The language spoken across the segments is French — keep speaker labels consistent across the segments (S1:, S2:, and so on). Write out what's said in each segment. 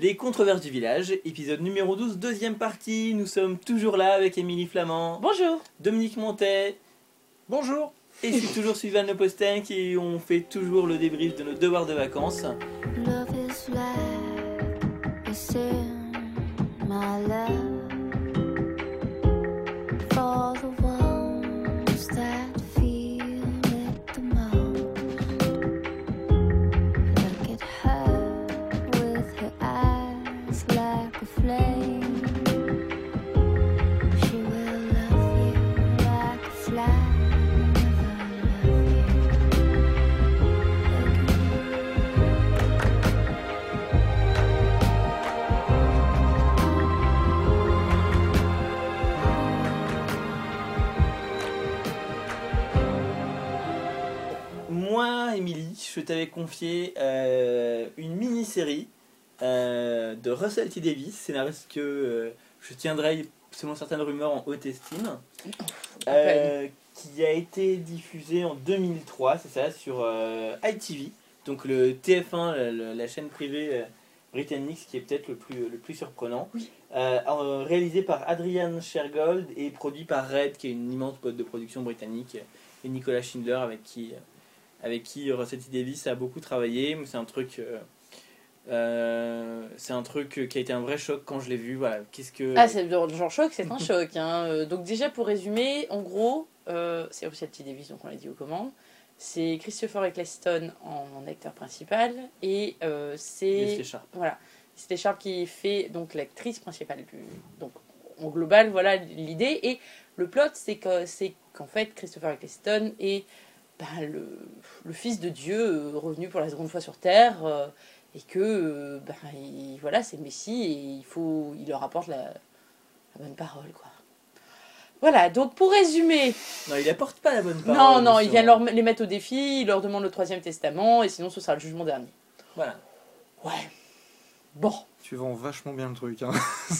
S1: Les controverses du village, épisode numéro 12, deuxième partie. Nous sommes toujours là avec Émilie Flamand,
S2: Bonjour
S1: Dominique Montet,
S3: Bonjour.
S1: et je suis toujours Sylvain Le Postin qui on fait toujours le débrief de nos devoirs de vacances.
S4: Love is like a sin, my love.
S1: Je t'avais confié euh, une mini-série euh, de Russell T. Davis, scénariste que euh, je tiendrai, selon certaines rumeurs, en haute estime, qui a été diffusée en 2003, c'est ça, sur ITV, donc le TF1, la, la- la chaîne privée britannique, ce qui est peut-être le plus, le plus surprenant.
S2: Oui.
S1: Euh, réalisé par Adrian Shergold et produit par Red, qui est une immense boîte de production britannique, et Nicolas Schindler, avec qui, avec qui Russell T. Davis a beaucoup travaillé. C'est un truc. euh, euh, c'est un truc qui a été un vrai choc quand je l'ai vu. Voilà. Qu'est-ce que.
S2: Ah, c'est genre genre choc, c'est un choc. Hein. Euh, Donc déjà, pour résumer, en gros, euh, c'est Russell T. Davis, donc on l'a dit aux commandes. C'est Christopher Eccleston en, en acteur principal. Et euh, c'est...
S1: Sharp.
S2: Voilà. C'est Sharp qui fait donc l'actrice principale du... Donc en global, voilà l'idée. Et le plot, c'est que, c'est qu'en fait, Christopher Eccleston est ben, le, le fils de Dieu euh, revenu pour la seconde fois sur Terre. euh, et que euh, ben, il- voilà, c'est le Messie et il, faut, il leur apporte la, la bonne parole. quoi. Voilà, donc pour résumer,
S1: Non, il apporte pas la bonne parole.
S2: non, non, il vient leur, les mettre au défi, il leur demande le troisième testament, et sinon ce sera le jugement dernier.
S1: Voilà.
S2: Ouais. Bon,
S3: Tu vends vachement bien le truc. Hein.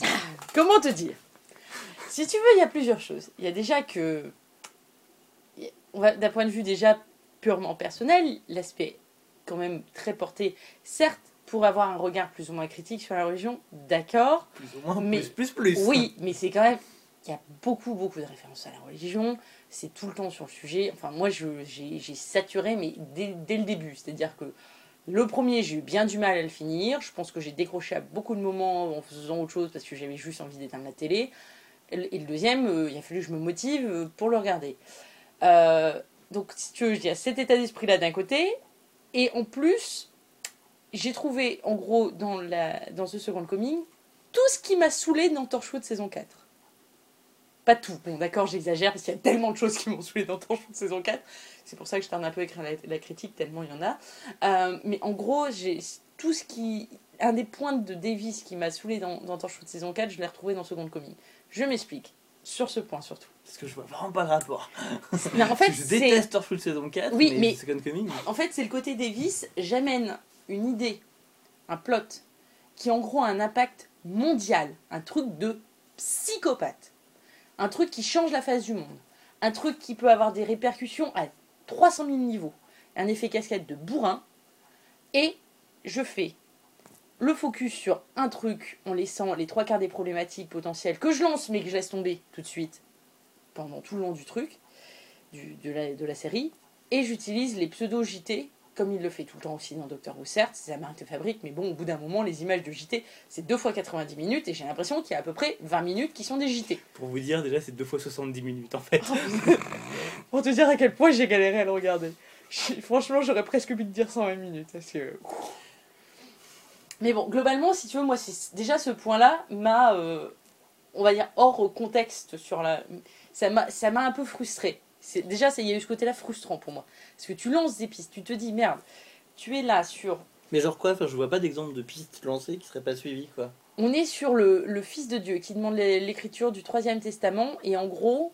S2: comment te dire? Si tu veux, il y a plusieurs choses. Il y a déjà que, d'un point de vue déjà purement personnel, l'aspect quand même très porté, certes, pour avoir un regard plus ou moins critique sur la religion, d'accord,
S1: Plus ou moins.
S2: Mais-
S1: Plus, plus, plus.
S2: Oui, mais c'est quand même. Il y a beaucoup, beaucoup de références à la religion. C'est tout le temps sur le sujet. Enfin, moi, je- j'ai saturé, mais dès, dès le début. C'est-à-dire que le premier, j'ai eu bien du mal à le finir. Je pense que j'ai décroché à beaucoup de moments en faisant autre chose parce que j'avais juste envie d'éteindre la télé. Et le et le deuxième, euh, il a fallu que je me motive euh, pour le regarder. Euh, donc, si tu veux, il y a cet état d'esprit-là d'un côté. Et en plus, j'ai trouvé, en gros, dans, la, dans ce second coming, tout ce qui m'a saoulé dans Torchwood saison 4. Pas tout, bon d'accord j'exagère parce qu'il y a tellement de choses qui m'ont saoulé dans Torchwood saison 4. C'est pour ça que je tarde un peu à écrire la, critique tellement il y en a. Euh, mais en gros, j'ai tout ce qui... Un des points de Davis qui m'a saoulé dans, dans Torchwood saison 4, je l'ai retrouvé dans Second Coming. Je m'explique. Sur ce point surtout.
S1: Parce que je vois vraiment pas le rapport.
S2: En fait,
S1: je déteste Torchwood saison 4.
S2: Oui,
S1: mais,
S2: mais-
S1: Second Coming.
S2: En fait, c'est le côté Davis. J'amène une idée, un plot, qui en gros a un impact mondial, un truc de psychopathe, un truc qui change la face du monde, un truc qui peut avoir des répercussions à 300 000 niveaux, un effet cascade de bourrin, et je fais le focus sur un truc en laissant les trois quarts des problématiques potentielles que je lance mais que je laisse tomber tout de suite pendant tout le long du truc, du- de, la, de la série, et j'utilise les pseudo-JT, comme il le fait tout le temps aussi dans Doctor Who, certes, c'est sa marque de fabrique, mais bon, au bout d'un moment, les images de JT, c'est 2 fois 90 minutes, et j'ai l'impression qu'il y a à peu près 20 minutes qui sont des JT.
S1: Pour vous dire, déjà, c'est 2 fois 70 minutes en fait.
S2: Pour te dire à quel point j'ai galéré à le regarder. Franchement, j'aurais presque pu te dire 120 minutes, parce que... Mais bon, globalement, si tu veux, moi, c'est déjà ce point-là m'a, euh, on va dire, hors contexte sur la... Ça m'a ça m'a un peu frustré. C'est Déjà, il y a eu ce côté-là frustrant pour moi. Parce que tu lances des pistes, tu te dis, merde, tu es là sur...
S1: Mais genre quoi Enfin, je vois pas d'exemple de pistes lancées qui seraient pas suivies quoi.
S2: On est sur le, le Fils de Dieu qui demande l'é- l'écriture du Troisième Testament, et en gros,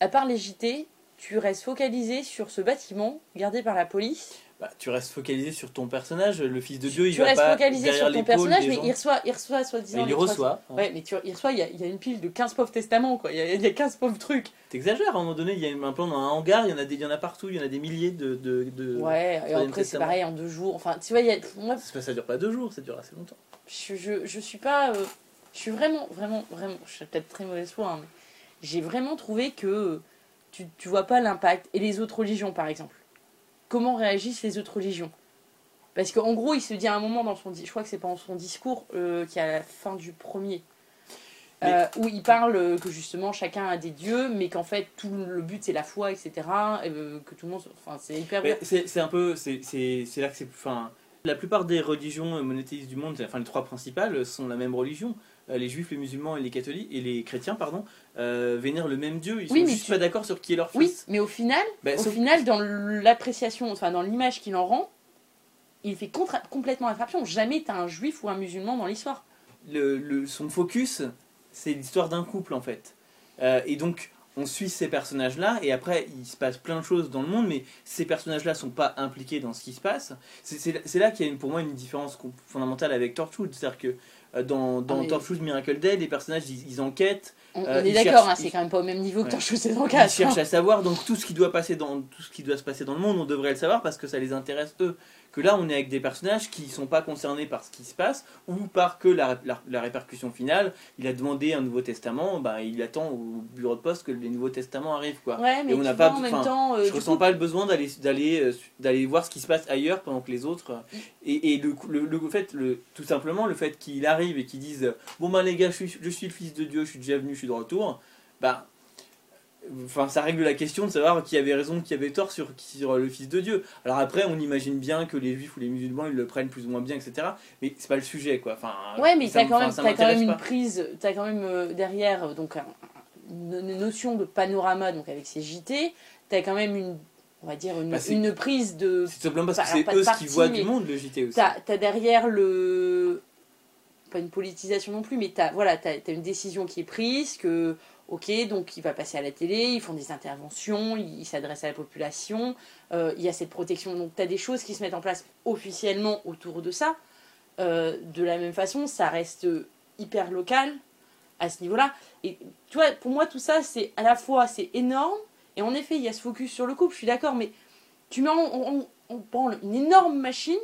S2: à part les JT, tu restes focalisé sur ce bâtiment gardé par la police.
S1: Bah, tu restes focalisé sur ton personnage. Le fils de Dieu, il
S2: tu
S1: va
S2: restes
S1: pas
S2: focalisé
S1: derrière
S2: sur ton personnage, mais
S1: gens.
S2: il reçoit, il reçoit soi-disant.
S1: Il reçoit. hein.
S2: Ouais, mais tu, il reçoit, il y, a, il y a une pile de 15 pauvres testaments, quoi. Il y a, il y a 15 pauvres trucs.
S1: T'exagères, à un moment donné, il y a un plan dans un hangar, il y en a, des, il y en a partout, il y en a des milliers de. de, de-
S2: Ouais, et après, c'est pareil en deux jours. Enfin, tu vois, il y a, moi,
S1: Ça, ça dure pas deux jours, ça dure assez longtemps.
S2: je, je, je suis pas. euh, je suis vraiment, vraiment, vraiment. Je suis peut-être très mauvaise foi, hein, mais j'ai vraiment trouvé que tu, tu vois pas l'impact. Et les autres religions, par exemple. Comment réagissent les autres religions Parce qu'en gros, il se dit à un moment dans son. Je crois que c'est pendant son discours euh, qui est à la fin du premier. euh, où il parle euh, que justement chacun a des dieux, mais qu'en fait tout le but c'est la foi, etc. et, euh, que tout le monde. Enfin, c'est hyper
S1: c'est un peu. C'est là que c'est. Enfin, la plupart des religions monothéistes du monde, enfin les trois principales, sont la même religion. Euh, Les juifs, les musulmans et les catholiques et les chrétiens, pardon, euh, vénèrent le même Dieu. Ils
S2: Oui,
S1: sont
S2: mais
S1: juste
S2: tu-
S1: pas d'accord sur qui est leur fils.
S2: Oui, mais au final,
S1: Bah,
S2: au
S1: sauf-
S2: final, dans l'appréciation, enfin dans l'image qu'il en rend, il fait contra- complètement attraction. Jamais t'as un juif ou un musulman dans l'histoire.
S1: le, le- son focus, c'est l'histoire d'un couple en fait. Euh, et donc, on suit ces personnages-là, et après, il se passe plein de choses dans le monde, mais ces personnages-là sont pas impliqués dans ce qui se passe. C'est- là qu'il y a une- pour moi une différence fondamentale avec Torchwood. C'est-à-dire que dans, dans
S2: Ah,
S1: Torchwood Miracle Dead, les personnages, ils, ils enquêtent,
S2: On,
S1: Euh,
S2: on est d'accord, hein, c'est quand même pas au même niveau que
S1: Ouais.
S2: dans Chose et dans
S1: ils
S2: Casse.
S1: cherchent à savoir, donc tout ce qui doit passer dans tout ce qui doit se passer dans le monde, on devrait le savoir parce que ça les intéresse eux. Que là, on est avec des personnages qui sont pas concernés par ce qui se passe ou par que la, la, la répercussion finale. Il a demandé un Nouveau Testament, bah, il attend au bureau de poste que les Nouveaux Testaments arrivent quoi.
S2: Ouais, mais
S1: Et on n'a pas-
S2: en même temps, euh,
S1: Je ressens
S2: coup,
S1: pas le besoin d'aller d'aller euh, d'aller voir ce qui se passe ailleurs pendant que les autres. euh. Et, et le, le, le fait, le, tout simplement, le fait qu'il arrive et qu'il dise Bon, bah les gars, je suis, je suis le fils de Dieu, je suis déjà venu, je suis de retour. Bah. Enfin, ça règle la question de savoir qui avait raison, qui avait tort sur, sur le fils de Dieu. Alors après, on imagine bien que les juifs ou les musulmans, ils le prennent plus ou moins bien, etc. Mais c'est pas le sujet, quoi. Enfin,
S2: ouais, mais t'as quand même, t'as quand même une
S1: pas.
S2: prise, t'as quand même euh, derrière euh, donc un- une, notion de panorama donc avec ces JT. T'as quand même une, on va dire une,
S1: Bah,
S2: une prise de
S1: C'est simplement parce que c'est eux ce qui voient du monde, le JT aussi.
S2: T'as as derrière le. Pas une politisation non plus, mais t'as voilà, as, une décision qui est prise, que, ok, donc il va passer à la télé, ils font des interventions, ils il s'adressent à la population, euh, il y a cette protection, donc t'as des choses qui se mettent en place officiellement autour de ça. Euh, de la même façon, ça reste hyper local à ce niveau-là. Et tu vois, pour moi, tout ça, c'est à la fois, c'est énorme, et en effet, il y a ce focus sur le couple, je suis d'accord, mais tu mets en, en, en une énorme machine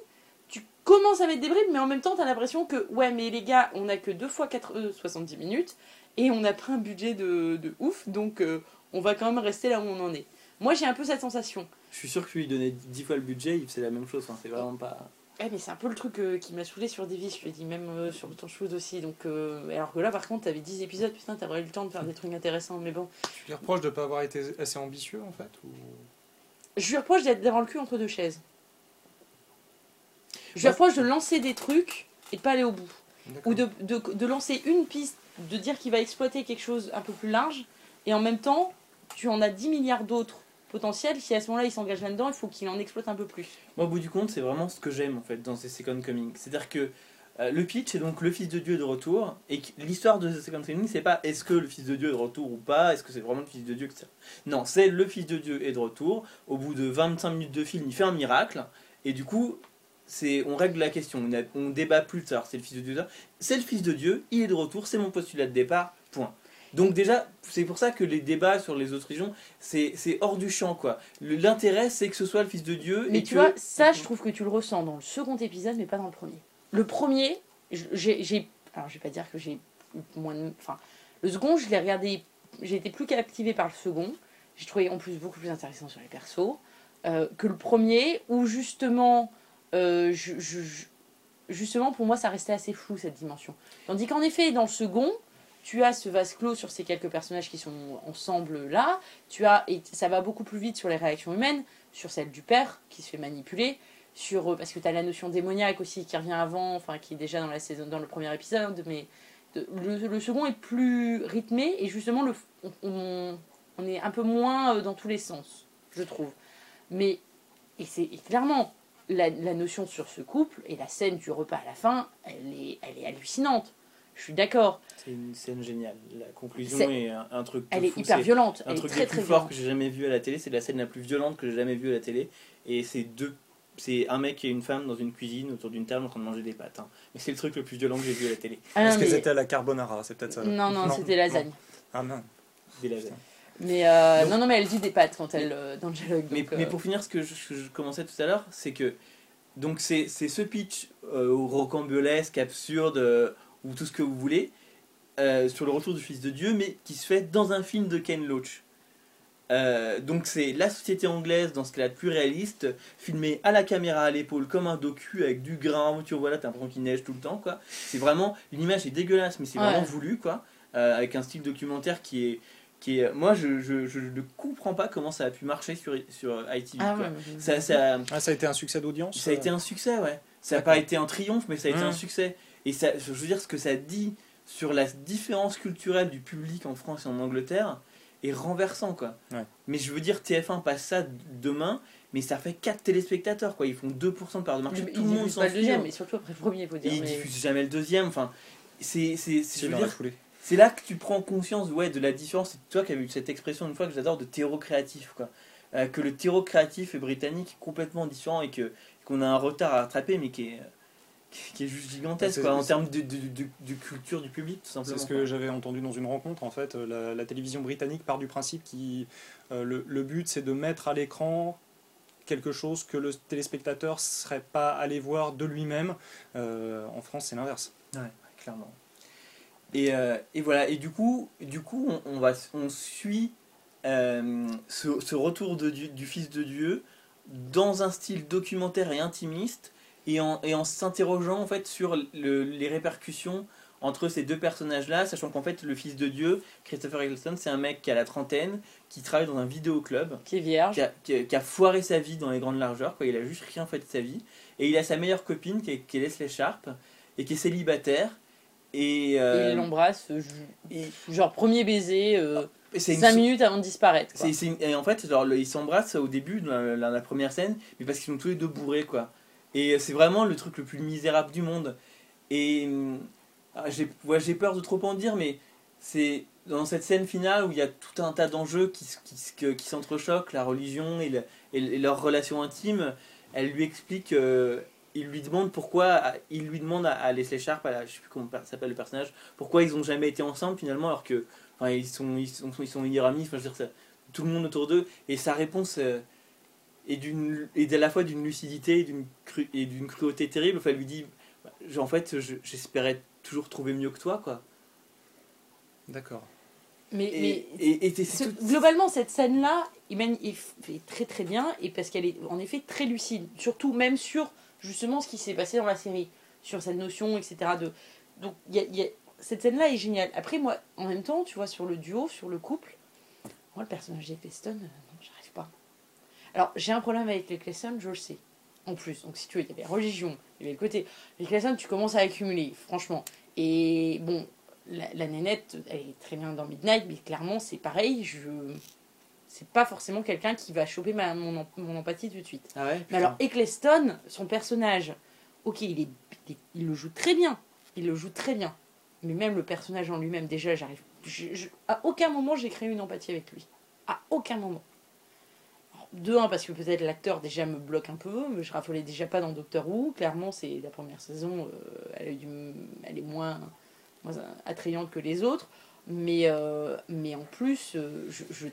S2: tu commences à mettre des bribes, mais en même temps, t'as l'impression que, ouais, mais les gars, on a que 2 fois 4, euh, 70 minutes, et on a pris un budget de, de ouf, donc euh, on va quand même rester là où on en est. Moi, j'ai un peu cette sensation.
S1: Je suis sûr que lui donnais 10 fois le budget, il faisait la même chose. C'est vraiment pas.
S2: Eh, mais c'est un peu le truc euh, qui m'a saoulé sur Davis, je l'ai dit, même euh, sur Torchwood aussi. Donc, euh, alors que là, par contre, t'avais 10 épisodes, putain, t'aurais eu le temps de faire des trucs intéressants, mais bon.
S3: Tu lui reproches de pas avoir été assez ambitieux en fait ou...
S2: Je lui reproche d'être d'avoir le cul entre deux chaises. Je lui de lancer des trucs et de pas aller au bout. Ou de, de, de lancer une piste, de dire qu'il va exploiter quelque chose un peu plus large, et en même temps, tu en as 10 milliards d'autres potentiels, si à ce moment-là il s'engage là-dedans, il faut qu'il en exploite un peu plus.
S1: Moi, au bout du compte, c'est vraiment ce que j'aime en fait dans ces Second Coming. C'est-à-dire que euh, le pitch est donc le Fils de Dieu est de retour, et l'histoire de The Second Coming, c'est pas est-ce que le Fils de Dieu est de retour ou pas, est-ce que c'est vraiment le Fils de Dieu, etc. Non, c'est le Fils de Dieu est de retour. Au bout de 25 minutes de film, il fait un miracle, et du coup, c'est on règle la question. On, a- on débat plus tard. C'est le Fils de Dieu. C'est le Fils de Dieu. Il est de retour. C'est mon postulat de départ. Point. Donc déjà, c'est pour ça que les débats sur les autres régions, c'est hors du champ quoi. L'intérêt, c'est que ce soit le Fils de Dieu.
S2: Mais
S1: et
S2: tu
S1: que-
S2: vois, ça je trouve que tu le ressens dans le second épisode, mais pas dans le premier. Le premier, j'ai. Alors je vais pas dire que j'ai moins de. Enfin, le second, je l'ai regardé. J'ai été plus captivée par le second. J'ai trouvé en plus beaucoup plus intéressant sur les persos euh, que le premier, où justement. Euh, justement, pour moi, ça restait assez flou cette dimension. Tandis qu'en effet, dans le second, tu as ce vase clos sur ces quelques personnages qui sont ensemble là. Tu as et ça va beaucoup plus vite sur les réactions humaines, sur celle du père qui se fait manipuler, sur euh, parce que tu as la notion démoniaque aussi qui revient avant, enfin qui est déjà dans la saison dans le premier épisode, mais le, second est plus rythmé et justement on, on- est un peu moins euh, dans tous les sens, je trouve. Mais et c'est clairement la, la notion sur ce couple et la scène du repas à la fin, elle est, elle est hallucinante. Je suis d'accord.
S1: C'est une scène géniale. La conclusion
S2: C'est-
S1: est un, un truc.
S2: Elle est
S1: fou.
S2: hyper
S1: C'est
S2: violente.
S1: Un
S2: Elle est
S1: truc
S2: très
S1: le
S2: très
S1: plus fort
S2: violente.
S1: que j'ai jamais vu à la télé. C'est la scène la plus violente que j'ai jamais vue à la télé. Et c'est deux c'est un mec et une femme dans une cuisine autour d'une table en train de manger des pâtes. hein. Mais c'est le truc le plus violent que j'ai vu à la télé.
S2: Ah,
S3: Est-ce
S2: mais-
S3: que c'était à la carbonara? C'est peut-être ça.
S2: Non, non, c'était lasagne.
S3: Ah non.
S1: Des lasagnes.
S2: Mais euh,
S1: Donc-
S2: non, non, mais elle dit des pâtes quand elle euh, dans le dialogue.
S1: Mais,
S2: donc,
S1: mais
S2: euh,
S1: pour finir ce que je, commençais tout à l'heure, c'est que donc c'est ce pitch rocambolesque, absurde, ou tout ce que vous voulez, sur le retour du Fils de Dieu, mais qui se fait dans un film de Ken Loach. Euh, donc c'est la société anglaise dans ce qu'elle a de plus réaliste, filmé à la caméra à l'épaule comme un docu avec du grain, tu vois là t'as l'impression qu'il neige tout le temps quoi. C'est vraiment une image est dégueulasse mais c'est
S2: Ouais.
S1: vraiment voulu quoi, Euh, avec un style documentaire qui est qui est moi je, je, je ne comprends pas comment ça a pu marcher sur sur ITV
S2: Ah
S1: quoi.
S2: ouais, ouais.
S1: Ça, ça,
S3: Ah, ça a été un succès d'audience
S1: ça a été un succès, ouais. Ça n'a pas été un triomphe, mais ça a été
S3: Mmh.
S1: un succès. Et ça, je veux dire, ce que ça dit sur la différence culturelle du public en France et en Angleterre est renversant, quoi.
S3: Ouais.
S1: Mais je veux dire, TF1 passe ça demain, mais ça fait 4 téléspectateurs, quoi. Ils font 2% de part de marché.
S2: Ils
S1: Tout le monde
S2: diffusent
S1: s'en
S2: pas le
S1: fout.
S2: deuxième, mais surtout après le premier, il faut
S1: Et
S2: dire.
S1: ils
S2: mais-
S1: diffusent jamais le deuxième. Enfin, c'est, je veux dire,
S3: foulée.
S1: C'est là que tu prends conscience ouais, de la différence. C'est toi qui as eu cette expression une fois que j'adore de terreau créatif. Quoi. Euh, que le terreau créatif britannique est complètement différent et que, qu'on a un retard à rattraper, mais qui est, qui est juste gigantesque quoi, en termes de, de, de- de culture du public, tout simplement.
S3: C'est ce que j'avais entendu dans une rencontre. En fait, Euh, la, la télévision britannique part du principe qui le, le but c'est de mettre à l'écran quelque chose que le téléspectateur serait pas allé voir de lui-même. Euh, en France, c'est l'inverse.
S1: Ouais, clairement. Et, euh, et voilà, et du coup, du coup on, on va, on suit euh, ce, ce retour de du Fils de Dieu dans un style documentaire et intimiste, et en, et en s'interrogeant en fait sur le- les répercussions entre ces deux personnages-là, sachant qu'en fait le Fils de Dieu, Christopher Eccleston, c'est un mec qui a la trentaine, qui travaille dans un vidéoclub,
S2: Qui est vierge.
S1: qui a, qui a- qui a foiré sa vie dans les grandes largeurs, quoi. il a juste rien fait de sa vie. Et il a sa meilleure copine qui est, qui est Leslie Sharp, et qui est célibataire. Et,
S2: Et
S1: euh,
S2: il l'embrasse, euh,
S1: et-
S2: genre premier baiser, euh,
S1: et c'est une
S2: 5
S1: so-
S2: minutes avant de disparaître. quoi.
S1: une- et en fait, genre, le- ils s'embrassent au début, dans la, la- la première scène, mais parce qu'ils sont tous les deux bourrés, quoi. Et c'est vraiment le truc le plus misérable du monde. Et hum, ah, j'ai ouais, peur de trop en dire, mais c'est dans cette scène finale où il y a tout un tas d'enjeux qui, qui, qui s'entrechoquent, la religion et, le- et, et leur relation intime, elle lui explique, euh, il lui demande pourquoi, il lui demande à, à Leslie Sharp, à la- je sais plus comment s'appelle le personnage, pourquoi ils ont jamais été ensemble finalement alors que enfin, ils sont ils sont ils sont meilleurs amis, enfin je veux dire ça, tout le monde autour d'eux et sa réponse euh, est d'une est à la fois d'une lucidité et d'une cru- et d'une cruauté terrible. Enfin, elle lui dit, bah, en fait, je- j'espérais toujours trouver mieux que toi, quoi.
S3: D'accord.
S2: Mais,
S1: Et,
S2: mais
S1: et, et c'est-
S2: ce-
S1: c'est tout-
S2: globalement, cette scène-là, il, mène- il fait très très bien, et parce qu'elle est en effet très lucide, surtout même sur justement ce qui s'est passé dans la série, sur cette notion, etc. De... Donc y a- cette scène-là est géniale. Après, moi, en même temps, tu vois, sur le duo, sur le couple, moi, le personnage d'Eccleston, euh, non, j'arrive pas. Alors, j'ai un problème avec Eccleston, je le sais. En plus, donc si tu veux, il y avait religion, il y avait le côté. Eccleston, tu commences à accumuler, franchement. Et bon, la, la nénette, elle est très bien dans Midnight, mais clairement, c'est pareil. Je c'est pas forcément quelqu'un qui va choper ma, mon, mon empathie tout de suite.
S1: Ah ouais,
S2: Mais alors, Eccleston, son personnage, ok, il, est, il, il le joue très bien. Il le joue très bien. Mais même le personnage en lui-même, déjà, j'arrive. je- je- à aucun moment, j'ai créé une empathie avec lui. À aucun moment. Alors, De un, parce que peut-être l'acteur déjà me bloque un peu, mais je raffolais déjà pas dans Doctor Who. Clairement, c'est la première saison, euh, elle, du- est moins, moins attrayante que les autres. Mais, euh, mais en plus, euh, je, je,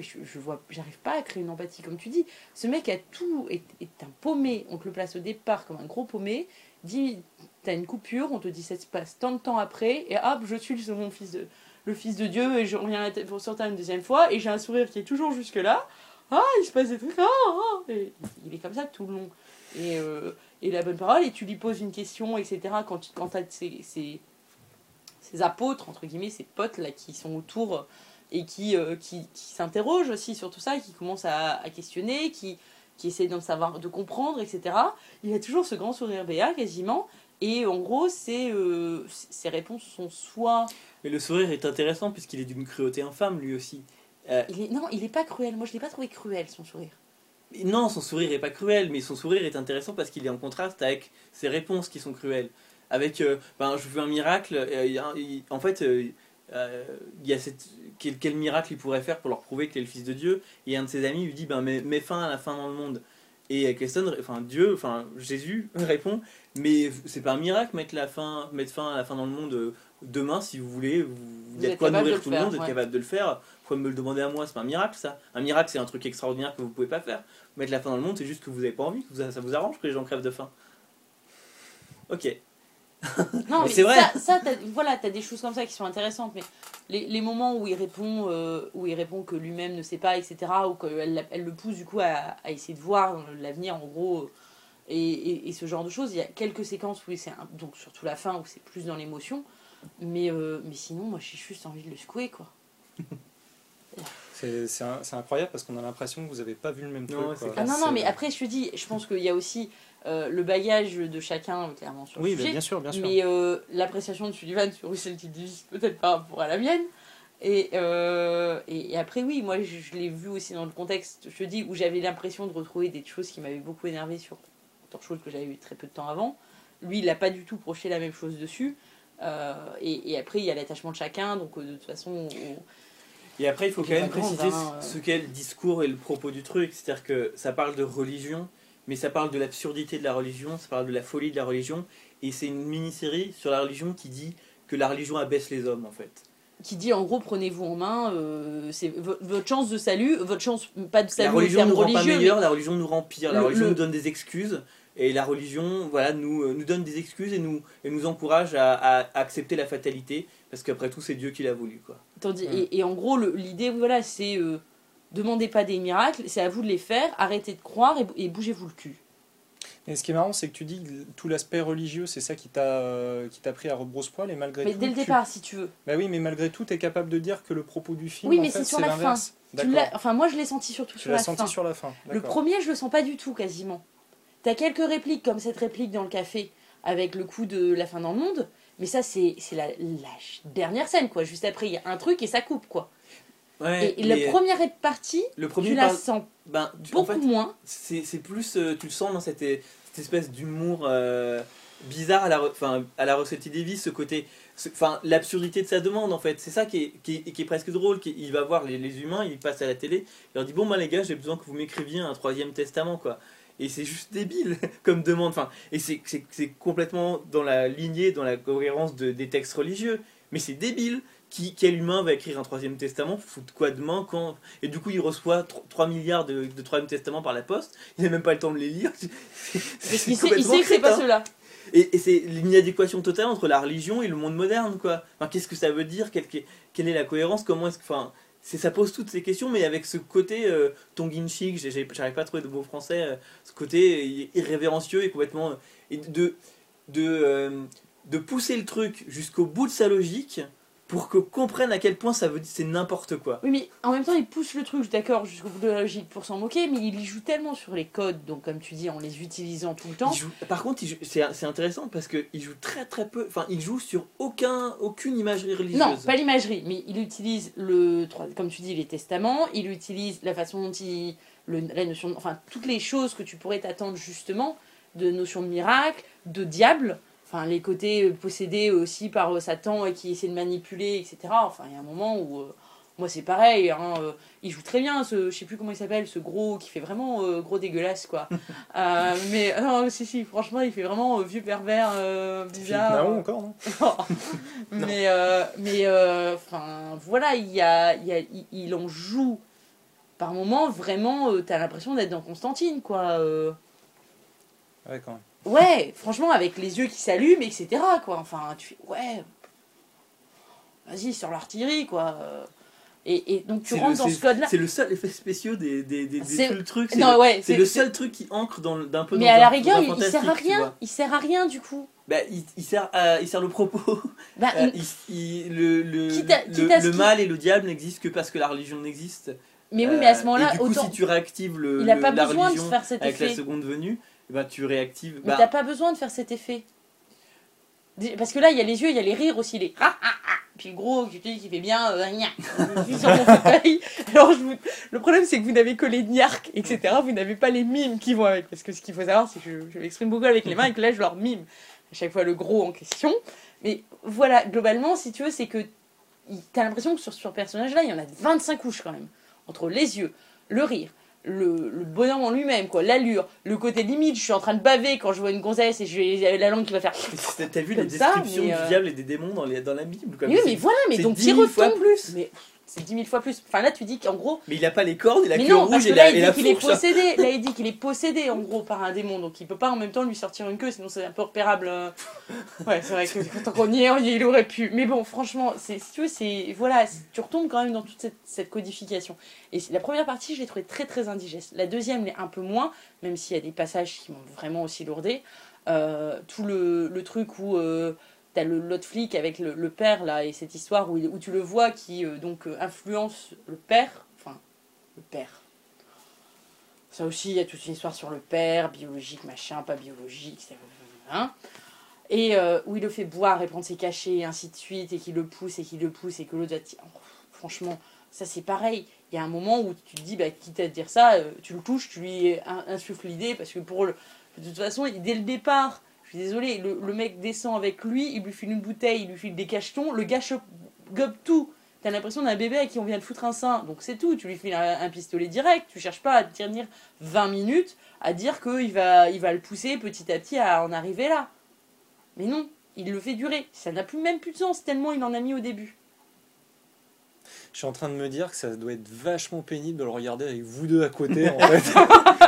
S2: je, je vois, j'arrive pas à créer une empathie, comme tu dis. Ce mec a tout, est, un paumé. On te le place au départ comme un gros paumé. Dit, t'as une coupure, on te dit ça se passe tant de temps après, et hop, je suis le, mon fils de, le fils de Dieu, et je reviens pour sortir une deuxième fois, et j'ai un sourire qui est toujours jusque-là. Ah, il se passe des trucs, ah, ah. Et il est comme ça tout le long. Et, euh, et la bonne parole, et tu lui poses une question, etc. Quand, tu- quand t'as ces, ces, ces apôtres, entre guillemets, ces potes là qui sont autour et qui, euh, qui, qui s'interrogent aussi sur tout ça, et qui commencent à, à questionner, qui, qui essaient d'en savoir, de comprendre, etc. Il a toujours ce grand sourire béat quasiment. Et en gros, euh, ses réponses sont soit.
S1: Mais le sourire est intéressant puisqu'il est d'une cruauté infâme lui aussi. Euh,
S2: Il est, non, il est pas cruel. Moi, je l'ai pas trouvé cruel son sourire.
S1: Non, son sourire est pas cruel, mais son sourire est intéressant parce qu'il est en contraste avec ses réponses qui sont cruelles. Avec, euh, ben, je veux un miracle. euh, en fait, euh, il y a cette, quel, quel miracle il pourrait faire pour leur prouver qu'il est le fils de Dieu. Et un de ses amis lui dit, ben, mets, mets fin à la fin dans le monde. Et Eccleston, enfin Dieu, enfin Jésus répond, mais c'est pas un miracle mettre la fin, mettre fin à la fin dans le monde euh, demain si vous voulez. Vous,
S2: Vous êtes
S1: quoi
S2: capable de
S1: nourrir
S2: le
S1: tout le
S2: faire,
S1: monde, vous êtes
S2: ouais.
S1: capable de le faire. Pourquoi me le demander à moi? C'est pas un miracle ça. Un miracle c'est un truc extraordinaire que vous pouvez pas faire. Mettre la fin dans le monde, c'est juste que vous avez pas envie, que ça vous arrange que les gens crèvent de faim. Ok.
S2: Non,
S1: Mais
S2: mais
S1: c'est vrai.
S2: ça, ça t'as, voilà, t'as des choses comme ça qui sont intéressantes, mais les, les moments où il répond, euh, où il répond que lui-même ne sait pas, etc., ou qu'elle elle le pousse du coup à, à essayer de voir l'avenir, en gros, euh, et, et, et ce genre de choses. Il y a quelques séquences où c'est donc surtout la fin où c'est plus dans l'émotion, mais euh, mais sinon, moi, j'ai juste envie de le secouer, quoi.
S3: C'est incroyable parce qu'on a l'impression que vous n'avez pas vu le même
S1: Non,
S3: truc. quoi.
S1: clair.
S2: Ah non, non, mais après, je te dis, je pense qu'il y a aussi euh, le bagage de chacun, clairement, sur
S3: Oui,
S2: le sujet.
S3: bien sûr, bien sûr.
S2: Mais euh, l'appréciation de Sullivan sur Russell T. Davies, peut-être par rapport à la mienne. Et, euh, et, et après, oui, moi, je, je l'ai vu aussi dans le contexte, je te dis, où j'avais l'impression de retrouver des choses qui m'avaient beaucoup énervé sur d'autres choses que j'avais eu très peu de temps avant. Lui, il n'a pas du tout projeté la même chose dessus. Euh, et, et après, il y a l'attachement de chacun, donc euh, de toute façon, on-
S1: Et après, il faut quand même préciser ce qu'est le discours et le propos du truc. C'est-à-dire que ça parle de religion, mais ça parle de l'absurdité de la religion, ça parle de la folie de la religion. Et c'est une mini-série sur la religion qui dit que la religion abaisse les hommes, en fait.
S2: qui dit en gros, prenez-vous en main, euh, c'est vo- votre chance de salut, votre chance, pas de
S1: La
S2: salut au
S1: religion nous rend pas
S2: mais
S1: meilleurs, la religion nous rend pire. La
S2: Le-
S1: religion
S2: le-
S1: nous donne des excuses. Et la religion voilà, nous, euh, nous donne des excuses et nous, et nous encourage à, à accepter la fatalité. Parce qu'après tout, c'est Dieu qui l'a voulu. Quoi.
S2: Tandis,
S3: Mm.
S2: et, et en gros, l'idée, voilà, c'est euh, demandez pas des miracles, c'est à vous de les faire, arrêtez de croire et, et bougez-vous le cul.
S3: Et ce qui est marrant, c'est que tu dis que tout l'aspect religieux, c'est ça qui t'a euh, qui t'a pris à rebrousse-poil et malgré
S2: Mais
S3: tout.
S2: dès le
S3: tu-
S2: départ, si tu veux.
S3: Bah oui, mais malgré tout, tu es capable de dire que le propos du film,
S2: Oui,
S3: en
S2: mais
S3: fait,
S2: c'est sur la
S3: l'inverse.
S2: Tu
S3: D'accord.
S2: l'as- enfin, moi, je l'ai senti surtout
S3: Tu
S2: sur
S3: l'as
S2: la
S3: senti
S2: fin.
S3: sur la fin.
S2: Le premier, je le sens pas du tout, quasiment. T'as quelques répliques, comme cette réplique dans le café, avec le coup de la fin dans le monde, mais ça, c'est c'est la, la dernière scène, quoi. Juste après, il y a un truc et ça coupe, quoi.
S1: Ouais,
S2: et et la
S1: euh,
S2: première partie,
S1: le premier
S2: tu la sens
S1: ben, tu- en
S2: beaucoup
S1: fait,
S2: moins.
S1: c'est plus euh, tu le sens dans cette, cette espèce d'humour euh, bizarre à la enfin à la Rossetti Davis ce côté enfin l'absurdité de sa demande en fait. C'est ça qui est, qui est, qui est presque drôle qui- il va voir les, les humains il passe à la télé il leur dit bon bah les gars j'ai besoin que vous m'écriviez un troisième testament quoi. Et c'est juste débile comme demande enfin et c'est complètement dans la lignée dans la cohérence de, des textes religieux. Mais c'est débile qui, quel humain va écrire un troisième testament Foutre quoi demain quand Et du coup, il reçoit 3 milliards de, de troisième testaments par la poste. Il n'a même pas le temps de les lire. C'est-
S2: Parce
S1: c'est
S2: qu'il sait, il sait que c'est pas
S1: crétin.
S2: ceux-là.
S1: Et, et c'est l'inadéquation totale entre la religion et le monde moderne, quoi. Enfin, qu'est-ce que ça veut dire? Quelle, quelle est la cohérence? Comment est-ce que, enfin, c'est ça pose toutes ces questions, mais avec ce côté euh, tongue chic, j'ai- j'ai- j'arrive pas à trouver de mots français, euh, ce côté irrévérencieux et complètement euh, et de de euh, de pousser le truc jusqu'au bout de sa logique pour que comprenne à quel point ça veut dire c'est n'importe quoi.
S2: Oui, mais en même temps, il pousse le truc, d'accord, jusqu'au bout de la logique pour s'en moquer, mais il y joue tellement sur les codes, donc comme tu dis, en les utilisant tout le temps.
S1: Il joue- par contre, c'est c'est intéressant parce que il joue très très peu. Enfin, il joue sur aucun aucune imagerie religieuse.
S2: Non, pas l'imagerie, mais il utilise le, comme tu dis, les testaments, il utilise la façon dont il, le, la notion, enfin toutes les choses que tu pourrais t'attendre justement de notion de miracle, de diable, enfin les côtés euh, possédés aussi par euh, Satan et qui essaie de manipuler, etc. Enfin il y a un moment où euh, moi c'est pareil, hein, euh, il joue très bien, ce, je sais plus comment il s'appelle, ce gros qui fait vraiment euh, gros dégueulasse quoi. Mais non, si si, franchement il fait vraiment vieux pervers
S3: Philippe
S2: bizarre.
S3: Nahon encore, non?
S2: Mais euh, mais euh, enfin voilà il y a, il y a il, il en joue par moment vraiment t'as l'impression d'être dans Constantine quoi.
S3: Ouais, quand même.
S2: Ouais franchement avec les yeux qui s'allument etc quoi enfin tu fais ouais vas-y sur l'artillerie quoi euh. et, et donc tu rentres
S1: le-
S2: dans ce code là
S1: C'est le seul effet spéciaux des, des, des, des
S2: C'est-
S1: tout le truc. C'est le,
S2: ouais
S1: c'est le seul truc qui ancre d'un peu
S2: mais
S1: dans
S2: à la rigueur il, il sert à rien il sert à rien du coup
S1: Bah, il, il sert à, il sert le propos.
S2: bah,
S1: Euh,
S2: il-
S1: le le,
S2: Quitte à-
S1: le,
S2: quitte à ce
S1: le
S2: qu'il-
S1: mal et le diable n'existent que parce que la religion n'existe.
S2: mais oui mais à ce
S1: Euh,
S2: moment là
S1: et du coup,
S2: autant
S1: si tu réactives le,
S2: il a
S1: le-
S2: pas besoin de
S1: religion
S2: faire cet
S1: avec la seconde venue, ben, tu réactives.
S2: Mais
S1: bah,
S2: t'as pas besoin de faire cet effet. Parce que là, il y a les yeux, il y a les rires aussi, les ah ah ah. Puis le gros, qui, qui fait bien euh, gna. Sur mon fauteuil. Alors, je vous... le problème, c'est que vous n'avez que les niarques, etc. Vous n'avez pas les mimes qui vont avec. Parce que ce qu'il faut savoir, c'est que je, je m'exprime beaucoup avec les mains et que là, je leur mime à chaque fois le gros en question. Mais voilà, globalement, si tu veux, c'est que t'as l'impression que sur ce personnage-là, il y en a 25 couches quand même. Entre les yeux, le rire, le, le bonhomme en lui-même, quoi, l'allure, le côté limite, je suis en train de baver quand je vois une gonzesse et j'ai la langue qui va faire.
S1: T'as vu les
S2: ça,
S1: descriptions du
S2: euh,
S1: diable et des démons dans, les, dans la Bible quoi.
S2: Oui,
S1: Mais
S2: voilà, mais donc
S1: 10
S2: t'y
S1: 000 fois
S2: retombes.
S1: plus.
S2: Mais c'est 10 000 fois plus. Enfin là, tu dis qu'en gros,
S1: Mais il a pas les cornes, il a
S2: mais
S1: que
S2: parce
S1: rouge
S2: que
S1: et
S2: là,
S1: la,
S2: il dit qu'il est possédé. Là, il dit qu'il est possédé, en gros, par un démon. Donc, il peut pas en même temps lui sortir une queue, sinon c'est un peu repérable. euh. Ouais, c'est vrai que quand on y est, il aurait pu. Mais bon, franchement, c'est, si tu veux, c'est. Voilà, tu retombes quand même dans toute cette, cette codification. Et la première partie, je l'ai trouvée très, très indigeste. La deuxième l'est un peu moins, même s'il y a des passages qui m'ont vraiment aussi lourdé. Euh, tout le, le truc où. euh, T'as l'autre flic avec le, père là et cette histoire où, où tu le vois qui euh, donc euh, influence le père, enfin le père. Ça aussi, il y a toute une histoire sur le père, biologique, machin, pas biologique, hein. Et euh, où il le fait boire et prendre ses cachets et ainsi de suite, et qu'il le pousse et qu'il le pousse et que l'autre oh, Franchement, ça c'est pareil. Il y a un moment où tu te dis, bah, quitte à te dire ça, tu le touches, tu lui in- insuffles l'idée, parce que pour le. De toute façon, dès le départ, je suis désolée, le, le mec descend avec lui, il lui file une bouteille, il lui file des cachetons, le gars gobe tout. T'as l'impression d'un bébé à qui on vient de foutre un sein. Donc c'est tout, tu lui files un, un pistolet direct, tu cherches pas à te tenir 20 minutes à dire qu'il va, il va le pousser petit à petit à en arriver là. Mais non, il le fait durer. Ça n'a plus même plus de sens tellement il en a mis au début.
S3: Je suis en train de me dire que ça doit être vachement pénible de le regarder avec vous deux à côté en fait.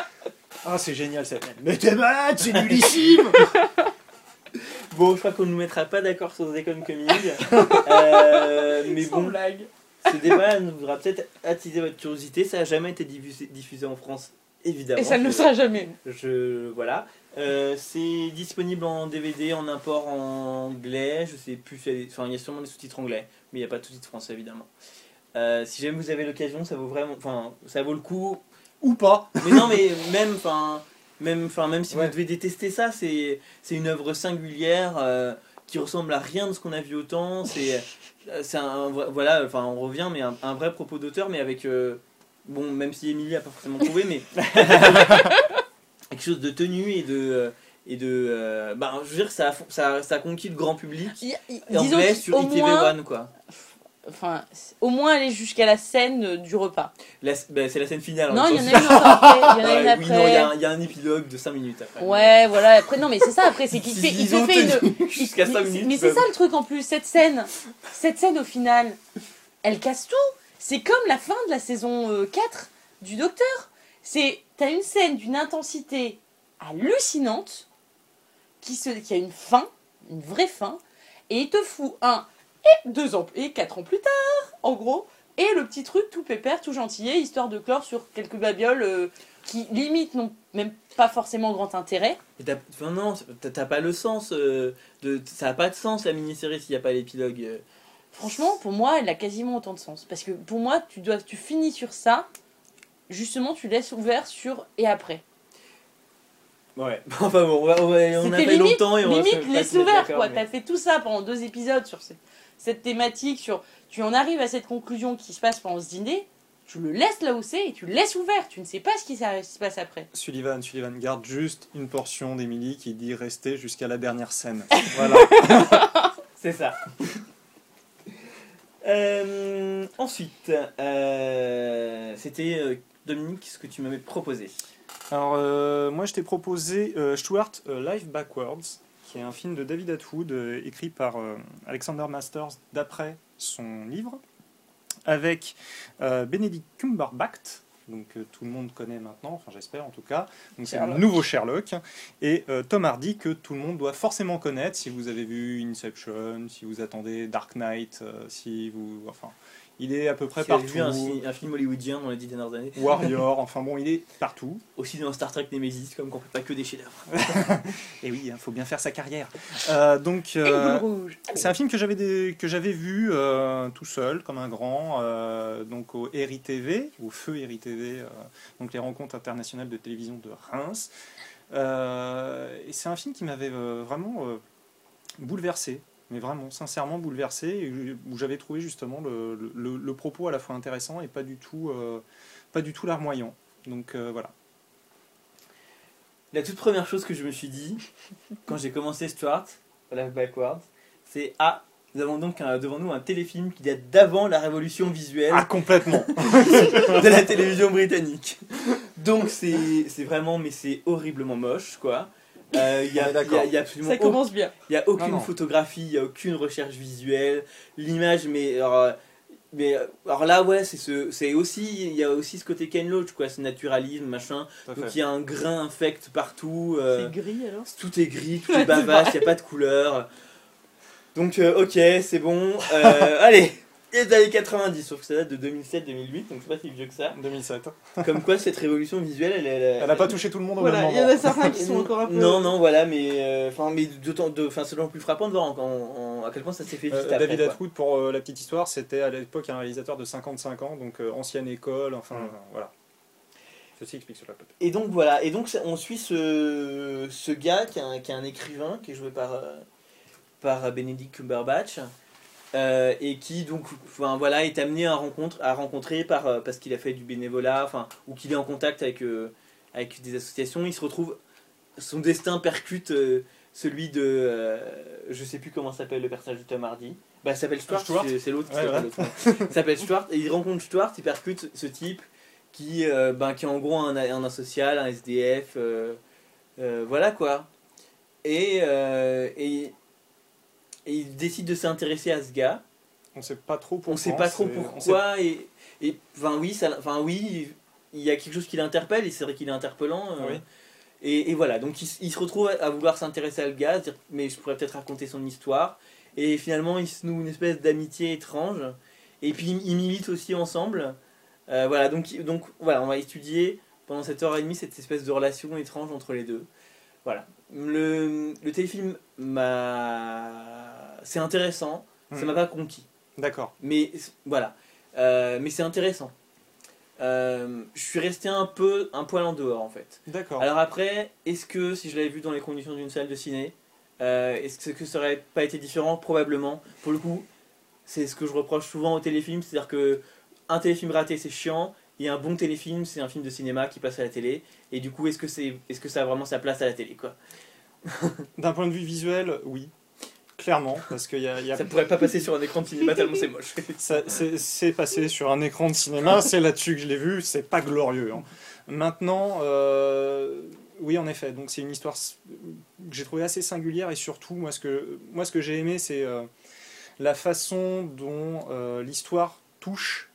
S3: Ah c'est génial cette scène. Mais t'es malade, c'est nullissime
S1: Bon, je crois qu'on ne nous mettra pas d'accord sur Econ Coming. Euh, mais
S2: Sans
S1: bon,
S2: blague.
S1: ce débat nous voudra peut-être attiser votre curiosité. Ça n'a jamais été diffusé, diffusé en France, évidemment.
S2: Et ça ne le sera jamais.
S1: Je voilà. Euh, c'est disponible en DVD, en import en anglais. Je sais plus. s'il y a des- Enfin, il y a sûrement des sous-titres anglais, mais il n'y a pas de sous-titres français évidemment. Euh, si jamais vous avez l'occasion, ça vaut vraiment. Enfin, ça vaut le coup.
S3: Ou pas
S1: Mais non, mais même. Enfin, même. Enfin, même si
S3: Ouais.
S1: vous devez détester ça, c'est c'est une œuvre singulière euh, qui ressemble à rien de ce qu'on a vu autant. C'est c'est un vrai- voilà. Enfin, on revient, mais un, un vrai propos d'auteur, mais avec. euh, bon, même si Émilie a pas forcément trouvé, mais quelque chose de tenu et de et de euh, bah, je veux dire ça a, ça, ça a conquis le grand public et
S2: disons
S1: anglais
S2: qu'au
S1: sur ITV
S2: moins,
S1: One quoi
S2: enfin, au moins aller jusqu'à la scène euh, du repas.
S1: Bah, c'est la scène finale
S2: Non, il y en a une après. Il y en a une
S1: oui, non, il y, a un- il y a un épilogue de 5 minutes après.
S2: Ouais, voilà. Après, non, mais c'est ça. Après, c'est qu'il fait, il te fait une.
S1: jusqu'à
S2: Mais
S1: 5
S2: c'est-
S1: minutes.
S2: Mais c'est ça le truc en plus, cette scène, cette scène au final, elle casse tout. C'est comme la fin de la saison euh, 4 du Docteur. C'est, t'as une scène d'une intensité hallucinante qui, se, qui a une fin, une vraie fin, et il te fout un et deux ans et quatre ans plus tard, en gros, et le petit truc tout pépère, tout gentillet, histoire de clore sur quelques babioles euh, qui limite n'ont même pas forcément grand intérêt.
S1: Et t'as- enfin, non, t'as- t'as pas le sens euh, de ça a pas de sens la mini-série s'il n'y a pas l'épilogue. euh.
S2: Franchement, pour moi, elle a quasiment autant de sens. Parce que pour moi, tu, dois, tu finis sur ça, justement, tu laisses ouvert sur et après.
S1: Ouais. Enfin bon, on, va- on va- on a fait
S2: limite,
S1: longtemps et on
S2: limite laisse ouvert, quoi.
S1: mais-
S2: T'as fait tout ça pendant deux épisodes sur ce- cette thématique, sur tu en arrives à cette conclusion qui se passe pendant ce dîner, tu le laisses là où c'est et tu le laisses ouvert. Tu ne sais pas ce qui se passe après.
S3: Sullivan, Sullivan garde juste une portion d'Emily qui dit rester jusqu'à la dernière scène. Voilà.
S1: C'est ça. Euh, ensuite, euh, c'était euh, Dominique ce que tu m'avais proposé.
S3: Alors, euh, moi, je t'ai proposé euh, Stuart euh, Life Backwards, qui est un film de David Atwood, euh, écrit par euh, Alexander Masters d'après son livre, avec euh, Benedict Cumberbatch, donc tout le monde connaît maintenant, enfin j'espère en tout cas, donc c'est le
S2: Sherlock.
S3: nouveau Sherlock, et euh, Tom Hardy que tout le monde doit forcément connaître si vous avez vu Inception, si vous attendez Dark Knight, euh, si vous, enfin, il est à peu près
S1: as
S3: partout.
S1: vu un, fi- un film hollywoodien dans les dix dernières années.
S3: Warrior, enfin bon, il est partout.
S1: Aussi dans Star Trek Nemesis, comme qu'on fait pas que des chefs-d'œuvre.
S3: Et oui, il faut bien faire sa carrière. Euh, donc, euh, c'est un film que j'avais des- que j'avais vu euh, tout seul, comme un grand, euh, donc au RITV, au Feu RITV, euh, donc les rencontres internationales de télévision de Reims. Euh, et c'est un film qui m'avait euh, vraiment euh, bouleversé, mais vraiment sincèrement bouleversé, et où j'avais trouvé justement le, le- le propos à la fois intéressant et pas du tout, euh, pas du tout larmoyant. Donc euh, voilà.
S1: La toute première chose que je me suis dit quand j'ai commencé Stuart, Life Backwards, c'est Ah, Nous avons donc un- devant nous un téléfilm qui date d'avant la révolution visuelle
S3: Ah, complètement
S1: de la télévision britannique. Donc c'est c'est vraiment, mais c'est horriblement moche, quoi. Euh, Il y, a,
S3: d'accord.
S1: il y a- il y a absolument
S2: Ça commence bien.
S1: il y a aucune
S3: Non, non.
S1: photographie, il y a aucune recherche visuelle. L'image, mais alors, euh, mais euh, alors là, ouais, c'est ce, c'est aussi, il y a aussi ce côté Ken Loach, quoi, ce naturalisme, machin. Donc il y a un grain infect partout. euh,
S2: C'est gris alors?
S1: tout est gris, tout est bavache, il n'y a pas de couleur. Donc, euh, ok, c'est bon. Euh, allez, les années 90, sauf que ça date de 2007-2008, donc c'est pas si vieux que ça.
S3: 2007.
S1: Comme quoi, cette révolution visuelle, elle, elle,
S3: Elle n'a pas touché tout le monde au même
S2: Voilà, il y en
S3: moment.
S2: a certains qui sont encore un peu.
S1: Non, non, voilà, mais euh, enfin, mais d'autant, de, enfin, c'est plus frappant de voir en- en- en- à quel point ça s'est fait
S3: Euh,
S1: juste après.
S3: David. Atwood, pour euh, la petite histoire, c'était à l'époque un réalisateur de 55 ans, donc euh, ancienne école, enfin
S1: Mm.
S3: euh, voilà. Ceci explique cela peut-être.
S1: Et donc voilà, et donc on suit ce, ce gars qui est, un, qui est un écrivain qui est joué par, euh, par Benedict Cumberbatch euh, et qui donc enfin, voilà, est amené à, rencontre, à rencontrer par, euh, parce qu'il a fait du bénévolat enfin, ou qu'il est en contact avec, euh, avec des associations. Il se retrouve, son destin percute celui de. je sais plus comment s'appelle le personnage de Tom Hardy. Bah, il s'appelle Stuart,
S3: Stuart.
S1: c'est- l'autre qui
S3: Ouais,
S1: s'appelle Stuart et il rencontre Stuart, il percute ce type qui, ben, qui est en gros un, un asocial, un SDF, voilà quoi. Et, et, et il décide de s'intéresser à ce gars.
S3: On sait pas trop pourquoi.
S1: On sait pas trop
S3: sait-
S1: pourquoi. Et, et enfin oui, ça, enfin oui, il y a quelque chose qui l'interpelle et c'est vrai qu'il est interpellant. euh,
S3: Oui.
S1: et, et voilà, donc il, se retrouve à vouloir s'intéresser à le gars, dire mais je pourrais peut-être raconter son histoire. Et finalement, il se noue une espèce d'amitié étrange. Et puis ils militent aussi ensemble. Euh, voilà, donc, donc voilà, on va étudier pendant cette heure et demie cette espèce de relation étrange entre les deux. Voilà. Le, le téléfilm m'a. C'est intéressant, ça
S3: Hmm.
S1: m'a pas conquis.
S3: D'accord.
S1: Mais voilà. Euh, mais c'est intéressant. Euh, je suis resté un peu un poil en dehors en fait.
S3: D'accord.
S1: Alors après, est-ce que si je l'avais vu dans les conditions d'une salle de ciné, euh, est-ce que ça aurait pas été différent? Probablement. Pour le coup, c'est ce que je reproche souvent au téléfilm, c'est-à-dire que un téléfilm raté c'est chiant, et un bon téléfilm c'est un film de cinéma qui passe à la télé. Et du coup, est-ce que c'est, est-ce que ça a vraiment sa place à la télé quoi?
S3: D'un point de vue visuel, oui. Clairement, parce qu'il y a, il y a-
S1: Ça pourrait pas passer sur un écran de cinéma tellement c'est moche.
S3: ça- c'est c'est passé sur un écran de cinéma, c'est là-dessus que je l'ai vu, c'est pas glorieux. hein. Maintenant, euh, oui, en effet, donc c'est une histoire que j'ai trouvée assez singulière et surtout, moi, ce que, moi, ce que j'ai aimé, c'est euh, la façon dont euh, l'histoire touche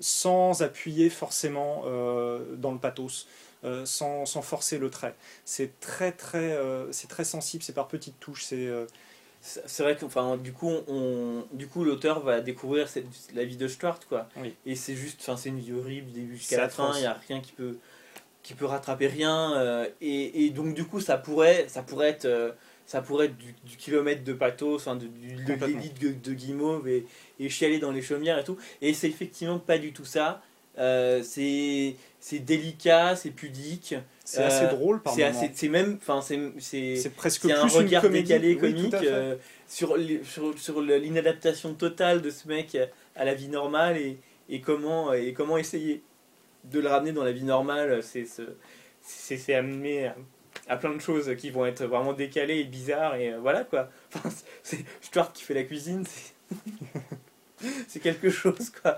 S3: sans appuyer forcément euh, dans le pathos. euh, sans, sans forcer le trait. C'est très très euh, c'est très sensible, c'est par petites touches, c'est euh,
S1: vrai que enfin, du coup, on, du coup l'auteur va découvrir cette, la vie de Stuart. Quoi.
S3: Oui.
S1: Et c'est juste, enfin, c'est une vie horrible du début jusqu'à la fin, il n'y a rien qui peut, qui peut rattraper rien. et, et donc du coup, ça pourrait, ça pourrait être, ça pourrait être du, du kilomètre de pathos, enfin, de, du, de de, de guimauve et, et chialer dans les chaumières et tout. Et c'est effectivement pas du tout ça. Euh, c'est c'est délicat, c'est pudique.
S3: c'est
S1: Euh,
S3: assez drôle par
S1: assez- c'est même, enfin, c'est c'est
S3: presque
S1: c'est un
S3: plus une
S1: regard
S3: comédie.
S1: décalé
S3: Oui,
S1: comique
S3: fait.
S1: euh, sur, sur, sur l'inadaptation totale de ce mec à la vie normale et, et, comment, et comment essayer de le ramener dans la vie normale. C'est ce- c'est amener à, à plein de choses qui vont être vraiment décalées et bizarres et euh, voilà quoi. Enfin, c'est Stuart qui fait la cuisine, c'est- quelque chose quoi.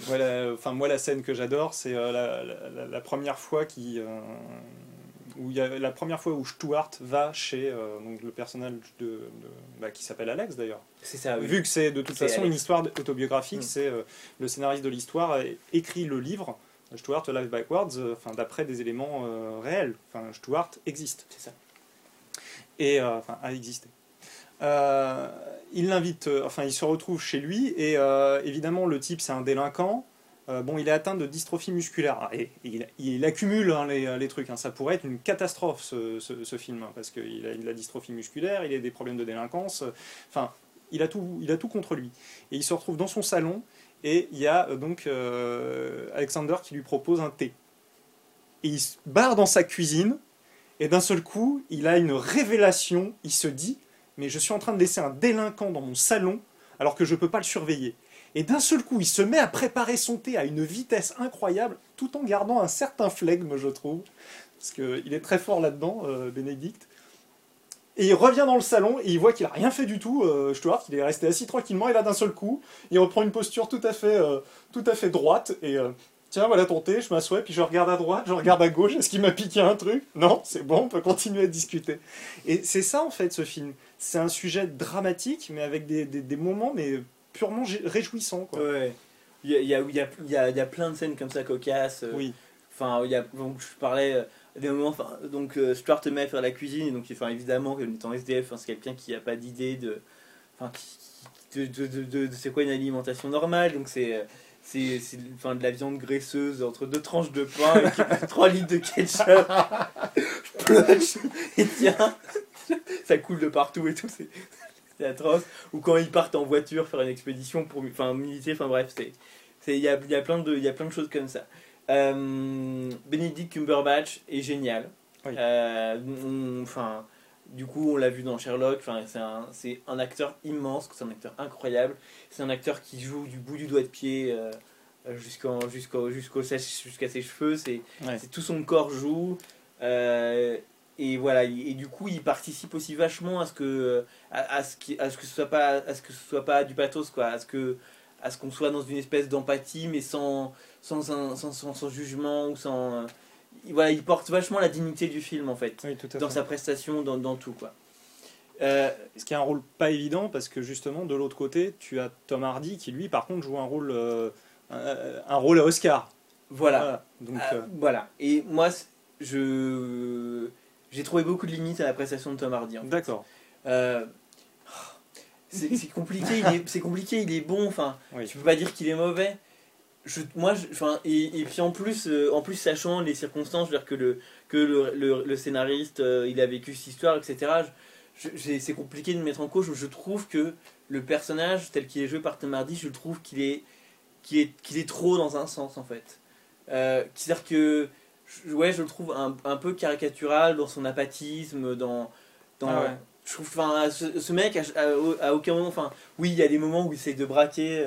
S3: Voilà, enfin moi la scène que j'adore, c'est euh, la, la- la- la première fois qui, euh, où il y a la première fois où Stuart va chez euh, donc le personnage de, de- bah, qui s'appelle Alex d'ailleurs.
S1: C'est ça, oui.
S3: Vu que c'est de toute façon
S1: Alex.
S3: une histoire autobiographique,
S1: Mm.
S3: c'est le scénariste de l'histoire écrit le livre Stuart Live Backwards, euh, enfin d'après des éléments euh, réels. Enfin Stuart existe
S1: C'est ça.
S3: et euh, enfin a existé. Euh, il l'invite, euh, enfin il se retrouve chez lui et euh, évidemment le type c'est un délinquant. Bon, il est atteint de dystrophie musculaire Ah, et, il, il accumule hein, les, les trucs. hein. Ça pourrait être une catastrophe ce, ce- ce film hein, parce qu'il a de la dystrophie musculaire, il a des problèmes de délinquance. Enfin, il a tout, il a tout contre lui. Et il se retrouve dans son salon et il y a euh, donc euh, Alexander qui lui propose un thé. Et il se barre dans sa cuisine et d'un seul coup, il a une révélation. Il se dit Mais je suis en train de laisser un délinquant dans mon salon alors que je ne peux pas le surveiller. Et d'un seul coup, il se met à préparer son thé à une vitesse incroyable tout en gardant un certain flegme, je trouve. Parce qu'il est très fort là-dedans, euh, Bénédicte. Et il revient dans le salon et il voit qu'il a rien fait du tout. Euh, Stuart, qu'il est resté assis tranquillement. Et là, d'un seul coup, il reprend une posture tout à fait, euh, tout à fait droite. Et euh, tiens, voilà ton thé, je m'assois. Puis je regarde à droite, je regarde à gauche. Est-ce qu'il m'a piqué un truc? Non, c'est bon, on peut continuer à discuter. Et c'est ça, en fait, ce film. C'est un sujet dramatique, mais avec des, des, des moments mais purement réjouissants. Quoi.
S1: Ouais. Il y a, il y, a, il y, a, il y, a, plein de scènes comme ça cocasses. euh,
S3: Oui,
S1: Enfin, il y a, donc, je parlais des moments. Enfin, donc, euh, Stuart te met à faire la cuisine. Et donc, enfin, évidemment, en étant SDF, c'est quelqu'un qui n'a pas d'idée de. Enfin, de, de, de, c'est quoi une alimentation normale. Donc, c'est. C'est c'est, enfin, de la viande graisseuse entre deux tranches de pain avec 3 litres de ketchup. Je plonge et tiens, ça coule de partout et tout. C'est atroce. Ou quand ils partent en voiture faire une expédition pour enfin, militer. Enfin, bref, c'est. Il y a, y, a plein de- il y a plein de choses comme ça. Euh, Benedict Cumberbatch est génial.
S3: Oui.
S1: Euh, on- enfin, du coup, on l'a vu dans Sherlock. Enfin, c'est un, c'est un acteur immense, c'est un acteur incroyable. C'est un acteur qui joue du bout du doigt de pied euh, jusqu'en, jusqu'au, jusqu'au, jusqu'à ses cheveux. C'est,
S3: Ouais.
S1: c'est tout son corps joue. Et voilà, et du coup, il participe aussi vachement à ce que, à, à ce, qui, à ce que ce soit pas, à ce que ce soit pas du pathos, quoi, à ce que, à ce qu'on soit dans une espèce d'empathie, mais sans, sans, un- sans, sans, sans jugement ou sans. euh, voilà, il porte vachement la dignité du film en fait,
S3: oui, tout à
S1: dans
S3: fait.
S1: sa prestation, dans, dans tout quoi. Euh,
S3: Ce qui est un rôle pas évident parce que justement de l'autre côté tu as Tom Hardy qui lui par contre joue un rôle euh, un, un rôle à Oscar.
S1: voilà.
S3: Donc euh,
S1: voilà. Et moi, je j'ai trouvé beaucoup de limites à la prestation de Tom Hardy.
S3: d'accord.
S1: C'est c'est compliqué, il est, c'est compliqué, il est bon. Enfin,
S3: Oui.
S1: tu peux pas dire qu'il est mauvais. Je, moi, je- enfin, et, et puis en plus, euh, en plus sachant les circonstances, je veux dire que le que le, le, le scénariste, euh, il a vécu cette histoire, etc. c'est compliqué de me mettre en cause. Je trouve que le personnage tel qu'il est joué par Tom Hardy, je trouve qu'il est qu'il est qu'il est trop dans un sens en fait. Euh, C'est-à-dire que je- ouais, je le trouve un, un peu caricatural dans son apathisme, dans dans
S3: Ah ouais.
S1: je trouve enfin ce, ce mec à, à- à aucun moment enfin oui il y a des moments où il essaie de braquer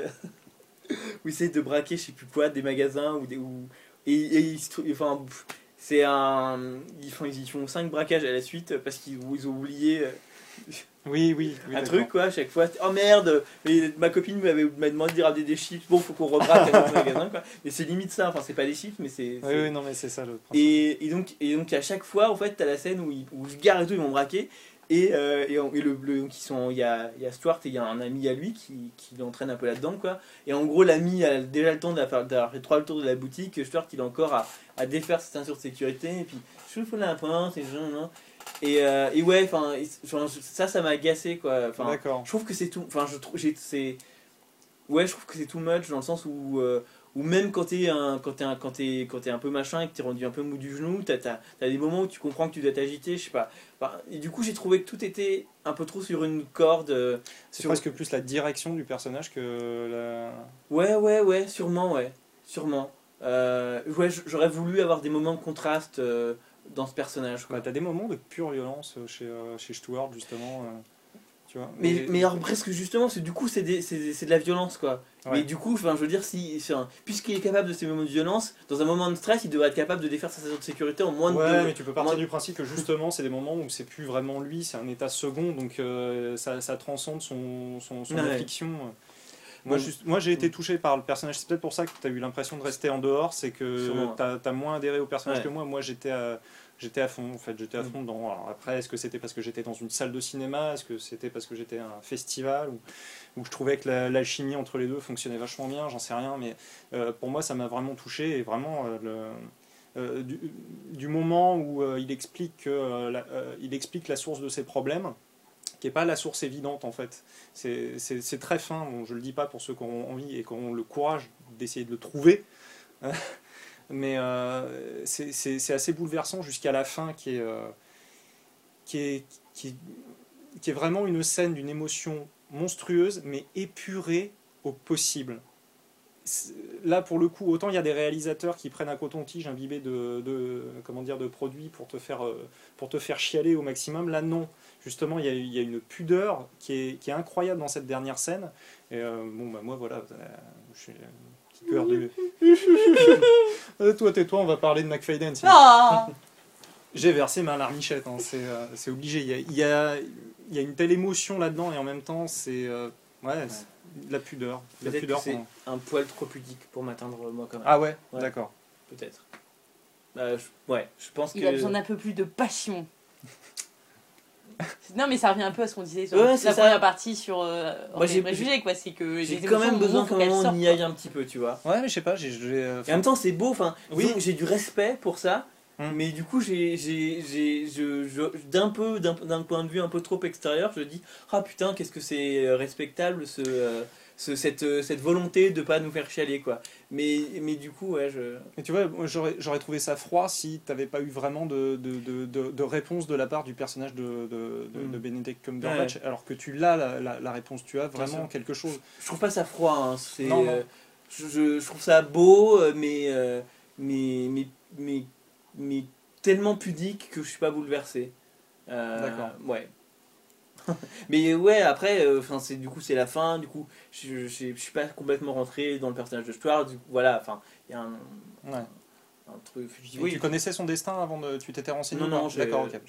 S1: où il essaie de braquer je sais plus quoi des magasins ou des ou et, et il se enfin c'est un ils font ils font cinq braquages à la suite parce qu'ils ils ont oublié euh,
S3: Oui, oui. oui,
S1: un truc quoi à chaque fois oh merde mais ma copine m'avait m'a demandé de ramener des chips bon faut qu'on rebraque à notre magasin quoi mais c'est limite ça enfin c'est pas des chips mais c'est
S3: Oui, oui, non mais c'est ça le principe.
S1: et, et donc, et donc à chaque fois, en fait, t'as la scène où ils, où ils garent et tout, ils vont braquer. Et, euh, et, on- et le, le- qui sont, il y a, y a Stuart et il y a un ami à lui qui, qui l'entraîne un peu là-dedans, quoi. Et en gros, l'ami a déjà le temps d'avoir fait trois tours de la boutique. Stuart, il est encore à, à défaire sa ceinture de sécurité. Et puis, je fous la pointe, et non. Et, euh, et ouais, enfin, ça, ça m'a agacé, quoi. Enfin, je trouve que c'est tout. Enfin, je trouve, c'est. Ouais, je trouve que c'est too much dans le sens où, euh, où même quand t'es un, quand t'es un, quand t'es, quand t'es un peu machin et que t'es rendu un peu mou du genou, t'as, t'as, t'as des moments où tu comprends que tu dois t'agiter, je sais pas. Et du coup, j'ai trouvé que tout était un peu trop sur une corde. euh,
S3: C'est
S1: sur-
S3: presque plus la direction du personnage que la.
S1: Ouais, ouais, ouais, sûrement, ouais, sûrement. Euh, ouais, j'aurais voulu avoir des moments de contraste euh, dans ce personnage. Quoi.
S3: Bah, t'as des moments de pure violence chez, euh, chez Stuart justement. Tu vois.
S1: Mais, mais alors presque justement, c'est du coup c'est des- c'est c'est de la violence quoi.
S3: Ouais.
S1: Mais du coup, enfin, je veux dire, si, puisqu'il est capable de ces moments de violence, dans un moment de stress, il devrait être capable de défaire sa ceinture de sécurité en moins de
S3: Ouais,
S1: deux-
S3: mais tu peux partir du principe que justement, c'est des moments où c'est plus vraiment lui, c'est un état second, donc euh, ça, ça transcende son, son, son
S1: Ouais.
S3: affliction. Moi,
S1: Bon.
S3: juste, moi j'ai été touché par le personnage, c'est peut-être pour ça que tu as eu l'impression de rester en dehors, c'est que tu as, moins adhéré au personnage
S1: Ouais.
S3: que moi. Moi j'étais à, j'étais à fond, en fait, j'étais à
S1: Mm.
S3: fond dans. alors après, est-ce que c'était parce que j'étais dans une salle de cinéma? Est-ce que c'était parce que j'étais à un festival? Où, où je trouvais que la- l'alchimie entre les deux fonctionnait vachement bien J'en sais rien, mais euh, pour moi ça m'a vraiment touché et vraiment euh, le. euh, du, du moment où il, explique que, la, il explique la source de ses problèmes, qui n'est pas la source évidente en fait. C'est- très fin, bon, je ne le dis pas pour ceux qui ont envie et qui ont le courage d'essayer de le trouver, mais euh, c'est assez bouleversant jusqu'à la fin qui est, euh, qui, est, qui, vraiment une scène d'une émotion monstrueuse mais épurée au possible. Là, pour le coup, autant il y a des réalisateurs qui prennent un coton-tige imbibé de, de, comment dire, de produits pour te, faire, euh, pour te faire chialer au maximum. Là, non. Justement, il y a, il y a une pudeur qui est, qui est incroyable dans cette dernière scène. Et euh, bon, bah, moi, voilà, cœur de. Euh, toi, tais-toi, on va parler de McFadden.
S2: Ah
S3: J'ai versé ma larmichette, hein, c'est euh, c'est obligé. Il y a, il y, a, il y a une telle émotion là-dedans et en même temps, c'est euh, ouais, c'est de la pudeur. de La pudeur
S1: c'est un poil trop pudique pour m'atteindre moi quand même.
S3: Ah ouais,
S1: Ouais.
S3: d'accord.
S1: Peut-être. Bah, je- ouais, je pense
S2: Il
S1: que.
S2: a besoin d'un peu plus de passion. non, mais ça revient un peu à ce qu'on disait sur
S1: Ouais,
S2: la
S1: ça.
S2: première partie sur euh,
S1: Moi, j'ai-
S2: j'ai préjugés, quoi. C'est que
S1: J'ai
S2: les
S1: quand même besoin qu'à un
S2: qu'elles
S1: moment
S2: sortent,
S1: on y aille un petit peu, tu vois.
S3: Ouais, mais je sais pas, j'ai. j'ai, euh,
S1: Et en même temps, c'est beau, enfin,
S3: Oui.
S1: j'ai du respect pour ça,
S3: Hum.
S1: mais du coup, j'ai, j'ai, j'ai, je, je- d'un peu, d'un, d'un point de vue un peu trop extérieur, je dis, ah putain, qu'est-ce que c'est euh, respectable, ce, euh, ce- cette, euh, cette volonté de pas nous faire chialer, quoi. Mais, mais du coup, ouais, je.
S3: Mais tu vois, j'aurais trouvé ça froid si t'avais pas eu vraiment de, de, de, de, de réponse de la part du personnage de, de, de,
S1: Mm.
S3: de Benedict Cumberbatch, alors que tu l'as, la, la, la réponse, tu as vraiment quelque chose.
S1: Je trouve pas ça froid, hein, c'est.
S3: Non, non.
S1: euh, je, trouve ça beau, euh, mais, euh, mais, mais, mais, mais tellement pudique que je suis pas bouleversé. Euh,
S3: D'accord.
S1: Ouais. mais ouais, après, euh, enfin, c'est du coup c'est la fin. Du coup, je, je, je suis pas complètement rentré dans le personnage de Stuart. Du coup, voilà, enfin, il y a un,
S3: Ouais.
S1: un truc. dis oui.
S3: Tu connaissais son destin avant de. Tu t'étais renseigné
S1: Non, non,
S3: D'accord, ok.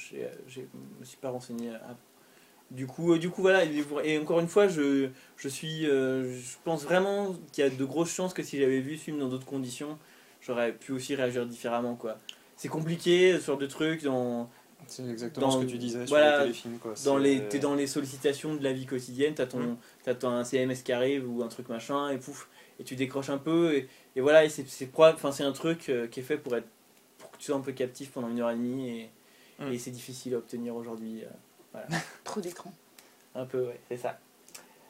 S1: je me suis pas renseigné. à- Du coup, euh, du coup voilà, et encore une fois, je, je suis, euh, je pense vraiment qu'il y a de grosses chances que si j'avais vu ce film dans d'autres conditions, j'aurais pu aussi réagir différemment, quoi. C'est compliqué, ce genre de trucs, dans,
S3: C'est exactement
S1: Dans-
S3: ce que tu disais
S1: voilà,
S3: sur les téléfilms. Quoi.
S1: dans les, t'es dans les sollicitations de la vie quotidienne, t'as ton,
S3: Mm.
S1: t'as ton un CMS qui arrive ou un truc machin, et pouf, et tu décroches un peu, et, et voilà, et c'est, c'est, c'est un truc euh, qui est fait pour être, pour que tu sois un peu captif pendant une heure et demie, et,
S3: Mm.
S1: et c'est difficile à obtenir aujourd'hui. euh.
S2: Trop d'écran.
S1: Un peu, ouais, c'est ça.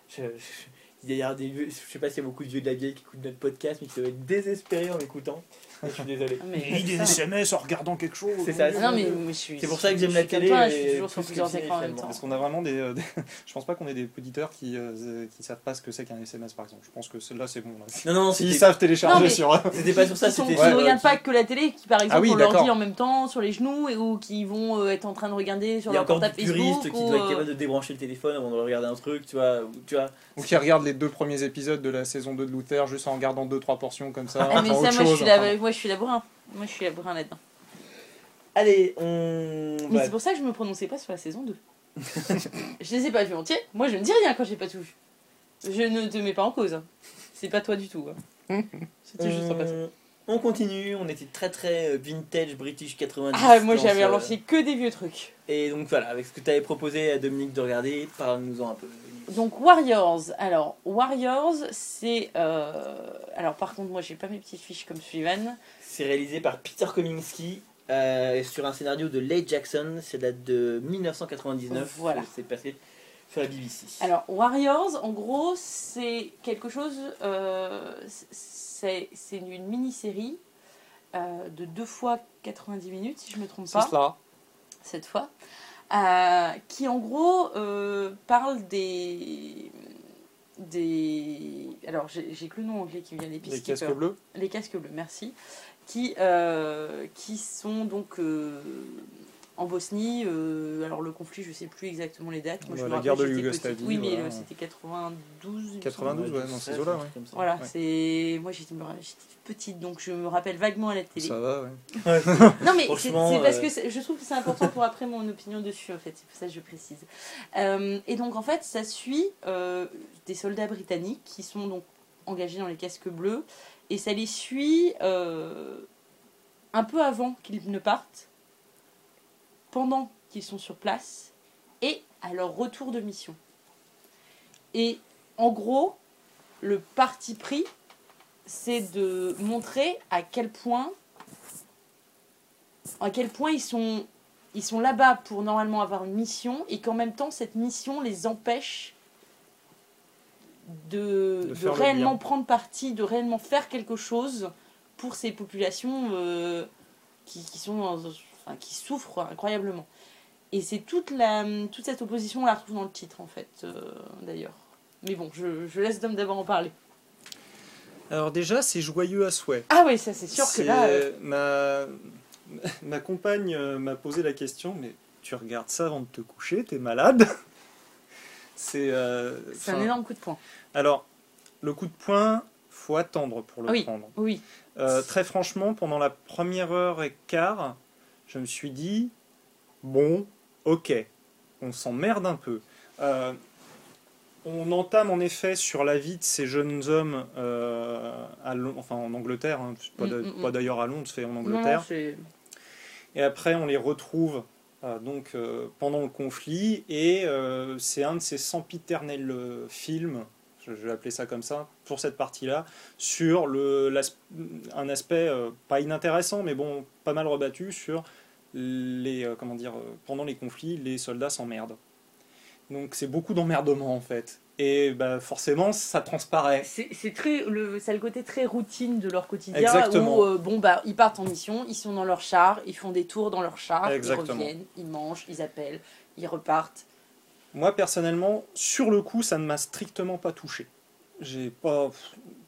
S1: Je, je- il y a des vieux, je sais pas s'il y a beaucoup de vieux de la vieille qui écoutent notre podcast, mais qui doivent être désespérés en m'écoutant. Je suis désolé.
S2: Ah, mais
S3: Il lit des
S2: ça.
S3: SMS en regardant quelque chose.
S1: C'est ça,
S2: Ah non, mais, mais je suis.
S1: C'est pour ça que j'aime la télé
S2: toi, je suis toujours sur plusieurs écrans en même temps.
S3: Parce qu'on a vraiment des, euh, des- Je pense pas qu'on ait des auditeurs qui euh, qui savent pas ce que c'est qu'un SMS par exemple. Je pense que celle-là c'est bon. Là.
S1: Non, non,
S3: S'ils
S1: c'était,
S3: savent télécharger
S2: Non, mais-
S3: sur.
S1: c'était pas sur ça, sur,
S2: ne
S1: euh,
S2: regardent pas que la télé, qui par exemple
S3: Ah oui,
S2: on leur dit en même temps sur les genoux et, ou qui vont euh, être en train de regarder sur
S1: Il y a
S2: leur
S1: encore
S2: portable
S1: des
S2: Facebook.
S1: puristes qui doivent être
S2: euh,
S1: capables de débrancher le téléphone avant de regarder un truc, tu vois. ou- tu vois.
S3: Ou qui regardent les deux premiers épisodes de la saison 2 de Luther juste en regardant 2-3 portions comme ça.
S2: Ah, mais ça,
S3: autre
S2: moi, je
S3: chose,
S2: suis je suis la brun. Moi je suis la brun là-dedans.
S1: Allez, on.
S2: Mais
S1: va-
S2: c'est pour ça que je me prononçais pas sur la saison 2. je les ai pas vus entiers. Moi je ne dis rien quand j'ai pas tout vu. Je ne te mets pas en cause. hein. C'est pas toi du tout. hein. C'était juste en passant.
S1: on, on continue, on était très très euh, vintage British 90.
S2: Ah, moi
S1: dans
S2: j'avais
S1: ce-
S2: relancé que des vieux trucs.
S1: Et donc voilà, avec ce que tu avais proposé à Dominique de regarder, parle-nous-en un peu.
S2: Donc Warriors. Alors Warriors, c'est. euh, Alors par contre, moi j'ai pas mes petites fiches comme Sullivan.
S1: C'est réalisé par Peter Kominski euh, sur un scénario de Leigh Jackson. Ça date de 1999.
S2: Voilà.
S1: C'est passé sur la BBC.
S2: Alors Warriors, en gros, c'est quelque chose. euh, c'est c'est une mini-série euh, de 2 fois 90 minutes, si je me trompe
S3: C'est
S2: pas.
S3: cela.
S2: cette fois, euh, qui en gros euh, parle des. des alors j'ai que le nom anglais qui vient les
S3: Les casques bleus.
S2: les casques bleus, merci, qui, euh, qui sont donc en Bosnie. euh, alors le conflit, je sais plus exactement les dates. Moi, je
S3: Ouais,
S2: me
S3: la
S2: rappelle,
S3: guerre de Yougoslavie,
S2: petite. Oui, mais
S3: voilà.
S2: euh, c'était 92. il me
S3: 92,
S2: semble.
S3: ouais, dans ces eaux-là, ouais.
S1: Comme ça.
S2: Voilà,
S3: Ouais.
S2: c'est moi j'étais j'étais petite donc je me rappelle vaguement à la télé.
S3: Ça va, ouais.
S2: Non mais c'est
S1: Franchement,
S2: c'est parce
S1: euh,
S2: que je trouve que c'est important pour après mon opinion dessus en fait, c'est pour ça que je précise. Euh, et donc en fait ça suit euh, des soldats britanniques qui sont donc engagés dans les casques bleus et ça les suit euh, un peu avant qu'ils ne partent, pendant qu'ils sont sur place et à leur retour de mission. Et en gros, le parti pris, c'est de montrer à quel point à quel point ils sont, ils sont là-bas pour normalement avoir une mission et qu'en même temps cette mission les empêche de, réellement prendre parti, de réellement faire quelque chose pour ces populations euh, qui, qui sont dans- enfin, qui souffrent incroyablement. Et c'est toute, la, toute cette opposition, on la retrouve dans le titre en fait, euh, d'ailleurs. Mais bon, je, je laisse Dom d'abord en parler.
S3: Alors déjà, c'est joyeux à souhait.
S2: Ah oui, ça c'est sûr que là... euh,
S3: ma... ma compagne euh, m'a posé la question, mais tu regardes ça avant de te coucher, t'es malade C'est
S2: c'est un énorme coup de poing.
S3: Alors, le coup de poing, faut attendre pour le
S2: Oui.
S3: prendre.
S2: Oui.
S3: Très franchement, pendant la première heure et quart, je me suis dit, bon, ok, on s'emmerde un peu. Euh, on entame en effet sur la vie de ces jeunes hommes euh, à enfin, en Angleterre, hein, pas
S2: Mm, mm, mm.
S3: pas d'ailleurs à Londres, c'est en Angleterre. Et après, on les retrouve euh, donc pendant le conflit, et c'est un de ces sempiternels films, je, vais appeler ça comme ça, pour cette partie-là, sur le, un aspect euh, pas inintéressant, mais bon, pas mal rebattu sur les, euh, comment dire, euh, pendant les conflits, les soldats s'emmerdent. Donc c'est beaucoup d'emmerdement en fait. Et bah, forcément, ça transparaît.
S2: C'est c'est très le, ça a le côté très routine de leur quotidien
S3: Exactement.
S2: où euh, bon bah ils partent en mission, ils sont dans leur char, ils font des tours dans leur char,
S3: Exactement.
S2: ils reviennent, ils mangent, ils appellent, ils repartent.
S3: Moi, personnellement, sur le coup, ça ne m'a strictement pas touché. J'ai pas,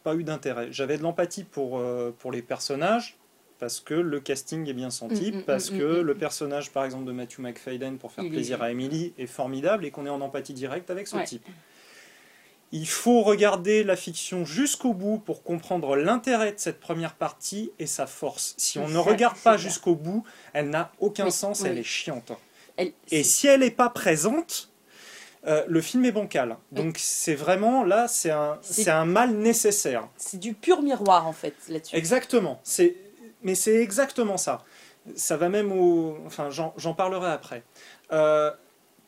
S3: pas eu d'intérêt. J'avais de l'empathie pour, euh, pour les personnages, parce que le casting est bien senti,
S2: Mm, mm,
S3: parce
S2: mm,
S3: que le personnage, par exemple, de Matthew McFadden, pour faire plaisir à Emily, est formidable et qu'on est en empathie directe avec ce
S2: Ouais.
S3: type. Il faut regarder la fiction jusqu'au bout pour comprendre l'intérêt de cette première partie et sa force. Si on ne regarde pas jusqu'au bout, elle n'a aucun
S2: Oui,
S3: sens,
S2: oui.
S3: elle est chiante.
S2: Elle-
S3: Et si elle n'est pas présente, euh, le film est bancal. Donc c'est vraiment là, c'est un, un mal nécessaire.
S2: c'est du pur miroir en fait là-dessus.
S3: Exactement. C'est, mais c'est exactement ça. Ça va même au, enfin j'en, parlerai après. Euh,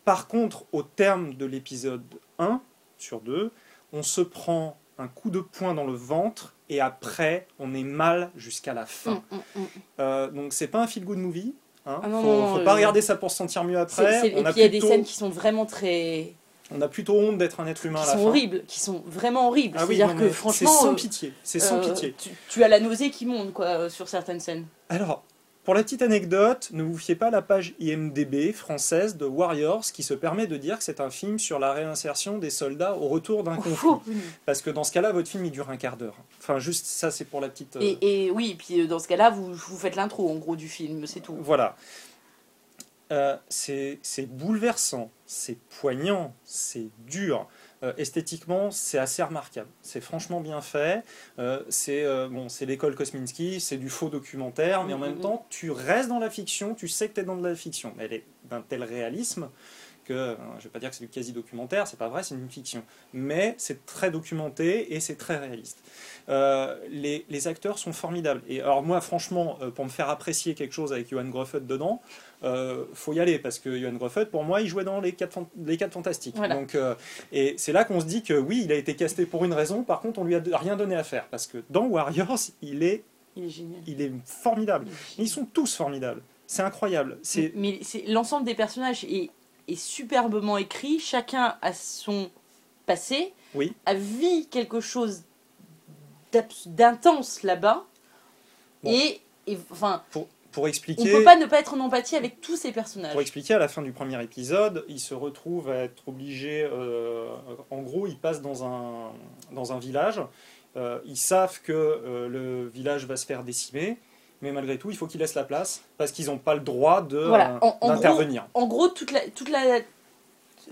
S3: par contre, au terme de l'épisode 1 sur 2, on se prend un coup de poing dans le ventre et après on est mal jusqu'à la fin.
S2: Mm, mm, mm.
S3: Euh, donc c'est pas un feel good movie. Hein.
S2: Ah non,
S3: faut,
S2: non,
S3: faut
S2: euh,
S3: pas regarder ça pour se sentir mieux après. on,
S2: puis il y a des scènes qui sont vraiment très
S3: on a plutôt honte d'être un être humain
S2: qui
S3: à la
S2: sont
S3: fin.
S2: horribles, qui sont vraiment horribles.
S3: Ah oui,
S2: C'est-à-dire que franchement
S3: c'est sans
S2: euh,
S3: pitié. C'est sans
S2: euh,
S3: pitié.
S2: Tu, tu as la nausée qui monte quoi euh, sur certaines scènes.
S3: Alors, pour la petite anecdote, ne vous fiez pas à la page IMDB française de Warriors qui se permet de dire que c'est un film sur la réinsertion des soldats au retour d'un conflit.
S2: Oh,
S3: Parce que dans ce cas-là, votre film il dure un quart d'heure. Enfin, juste ça, c'est pour la petite. euh,
S2: Et, et oui, puis euh, dans ce cas-là, vous, vous faites l'intro en gros du film, c'est tout.
S3: Voilà. Euh, c'est bouleversant, c'est poignant, c'est dur. Euh, esthétiquement, c'est assez remarquable. C'est franchement bien fait. Euh, c'est bon, c'est l'école Kosminski, c'est du faux documentaire, mais en même temps, tu restes dans la fiction, tu sais que tu es dans de la fiction. Mais elle est d'un tel réalisme que, euh, je vais pas dire que c'est du quasi-documentaire, c'est pas vrai, c'est une fiction. Mais c'est très documenté et c'est très réaliste. Euh, les, les acteurs sont formidables. Et alors moi, franchement, euh, pour me faire apprécier quelque chose avec Johan Gruffet dedans, euh, faut y aller parce que Johan Gruffet, pour moi, il jouait dans les 4 les quatre fantastiques.
S2: Voilà.
S3: Donc, euh, et c'est là qu'on se dit que oui, il a été casté pour une raison. Par contre, on lui a rien donné à faire parce que dans Warriors, il est,
S2: Il est génial.
S3: il est formidable.
S2: Il est
S3: Ils sont tous formidables. C'est incroyable. C'est
S2: Mais c'est l'ensemble des personnages est, est superbement écrit. Chacun a son passé,
S3: Oui.
S2: a vu quelque chose d'intense là-bas.
S3: Bon.
S2: Et, et, enfin,
S3: pour
S2: on
S3: expliquer.
S2: peut pas ne pas être en empathie avec tous ces personnages.
S3: Pour expliquer, à la fin du premier épisode, il se retrouve à être obligé. euh, en gros, il passe dans un, dans un village. Euh, ils savent que euh, le village va se faire décimer, mais malgré tout, il faut qu'ils laissent la place parce qu'ils n'ont pas le droit de,
S2: Voilà.
S3: euh,
S2: En- en
S3: d'intervenir.
S2: En gros, toute la, toute la,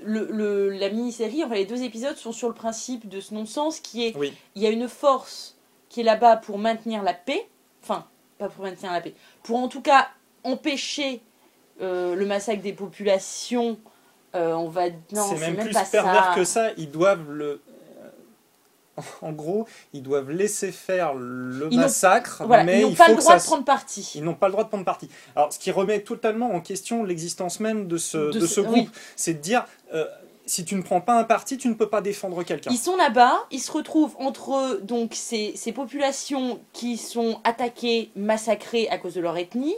S2: le, le- la mini-série, enfin les deux épisodes sont sur le principe de ce non-sens qui est
S3: Oui.
S2: il y a une force qui est là-bas pour maintenir la paix, enfin, pas pour maintenir la paix, pour en tout cas empêcher euh, le massacre des populations. euh, on va non,
S3: c'est même, plus
S2: pas
S3: pervers
S2: ça.
S3: que ça. Ils doivent le. En gros, ils doivent laisser faire le
S2: Ils
S3: massacre,
S2: Voilà,
S3: mais
S2: ils n'ont pas
S3: faut
S2: le droit de prendre parti.
S3: Ils n'ont pas le droit de prendre parti. Alors, ce qui remet totalement en question l'existence même de ce,
S2: De
S3: de
S2: ce-
S3: ce groupe,
S2: oui.
S3: c'est de dire euh, si tu ne prends pas un parti, tu ne peux pas défendre quelqu'un.
S2: Ils sont là-bas, ils se retrouvent entre donc ces, ces populations qui sont attaquées, massacrées à cause de leur ethnie,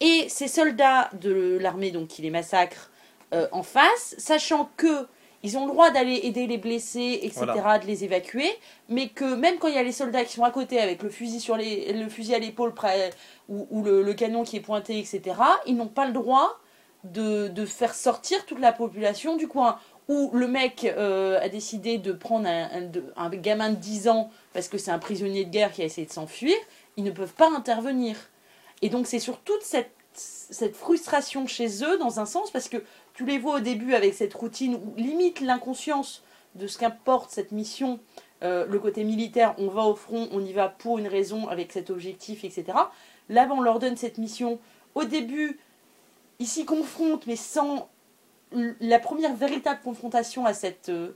S2: et ces soldats de l'armée donc qui les massacrent euh, en face, sachant que ils ont le droit d'aller aider les blessés, etc.,
S3: Voilà.
S2: de les évacuer, mais que même quand il y a les soldats qui sont à côté avec le fusil sur les, le fusil à l'épaule près ou, ou le, le canon qui est pointé, etc., ils n'ont pas le droit de, de faire sortir toute la population du coin où le mec euh, a décidé de prendre un, un- de- un gamin de 10 ans parce que c'est un prisonnier de guerre qui a essayé de s'enfuir, ils ne peuvent pas intervenir. Et donc c'est sur toute cette, cette frustration chez eux, dans un sens, parce que tu les vois au début avec cette routine où limite l'inconscience de ce qu'importe cette mission, euh, le côté militaire, on va au front, on y va pour une raison, avec cet objectif, etc. Là, on leur donne cette mission au début, il s'y confronte, mais sans la première véritable confrontation à cette, euh,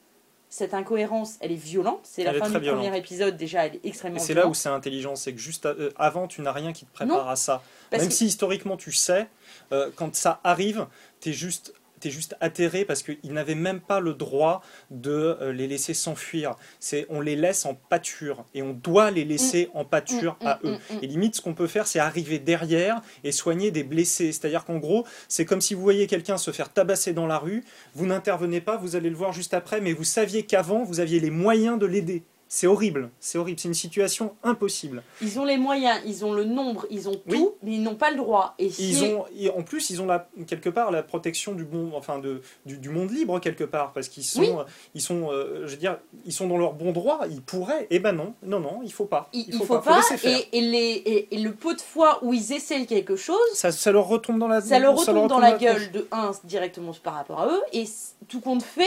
S2: cette incohérence, elle est violente. C'est la fin du
S3: violente.
S2: premier épisode, déjà, elle est extrêmement
S3: Et c'est là où c'est intelligent, c'est que juste euh, avant, tu n'as rien qui te prépare à ça. Même
S2: que-
S3: si historiquement tu sais, euh, quand ça arrive, tu es juste, t'es juste atterré parce qu'ils n'avaient même pas le droit de euh, les laisser s'enfuir. C'est On les laisse en pâture et on doit les laisser en pâture
S2: Mm,
S3: à
S2: mm,
S3: eux.
S2: mm, mm.
S3: Et limite, ce qu'on peut faire, c'est arriver derrière et soigner des blessés. C'est-à-dire qu'en gros, c'est comme si vous voyez quelqu'un se faire tabasser dans la rue, vous n'intervenez pas, vous allez le voir juste après, mais vous saviez qu'avant, vous aviez les moyens de l'aider. C'est horrible, c'est horrible, c'est une situation impossible.
S2: Ils ont les moyens, ils ont le nombre, ils ont tout,
S3: Oui.
S2: mais ils n'ont pas le droit. Et si
S3: Ils ont, et en plus, ils ont la, quelque part la protection du bon, enfin de, du, du monde libre quelque part, parce qu'ils sont,
S2: Oui.
S3: ils sont, euh, je veux dire, ils sont dans leur bon droit. Ils pourraient. Eh ben non, non, non, il faut pas.
S2: il, il faut, pas,
S3: faire.
S2: et, et les, et, et le peu de fois où ils essayent quelque chose,
S3: Ça, ça leur retombe dans la,
S2: ça leur retombe dans la gueule de un directement par rapport à eux, et tout compte fait,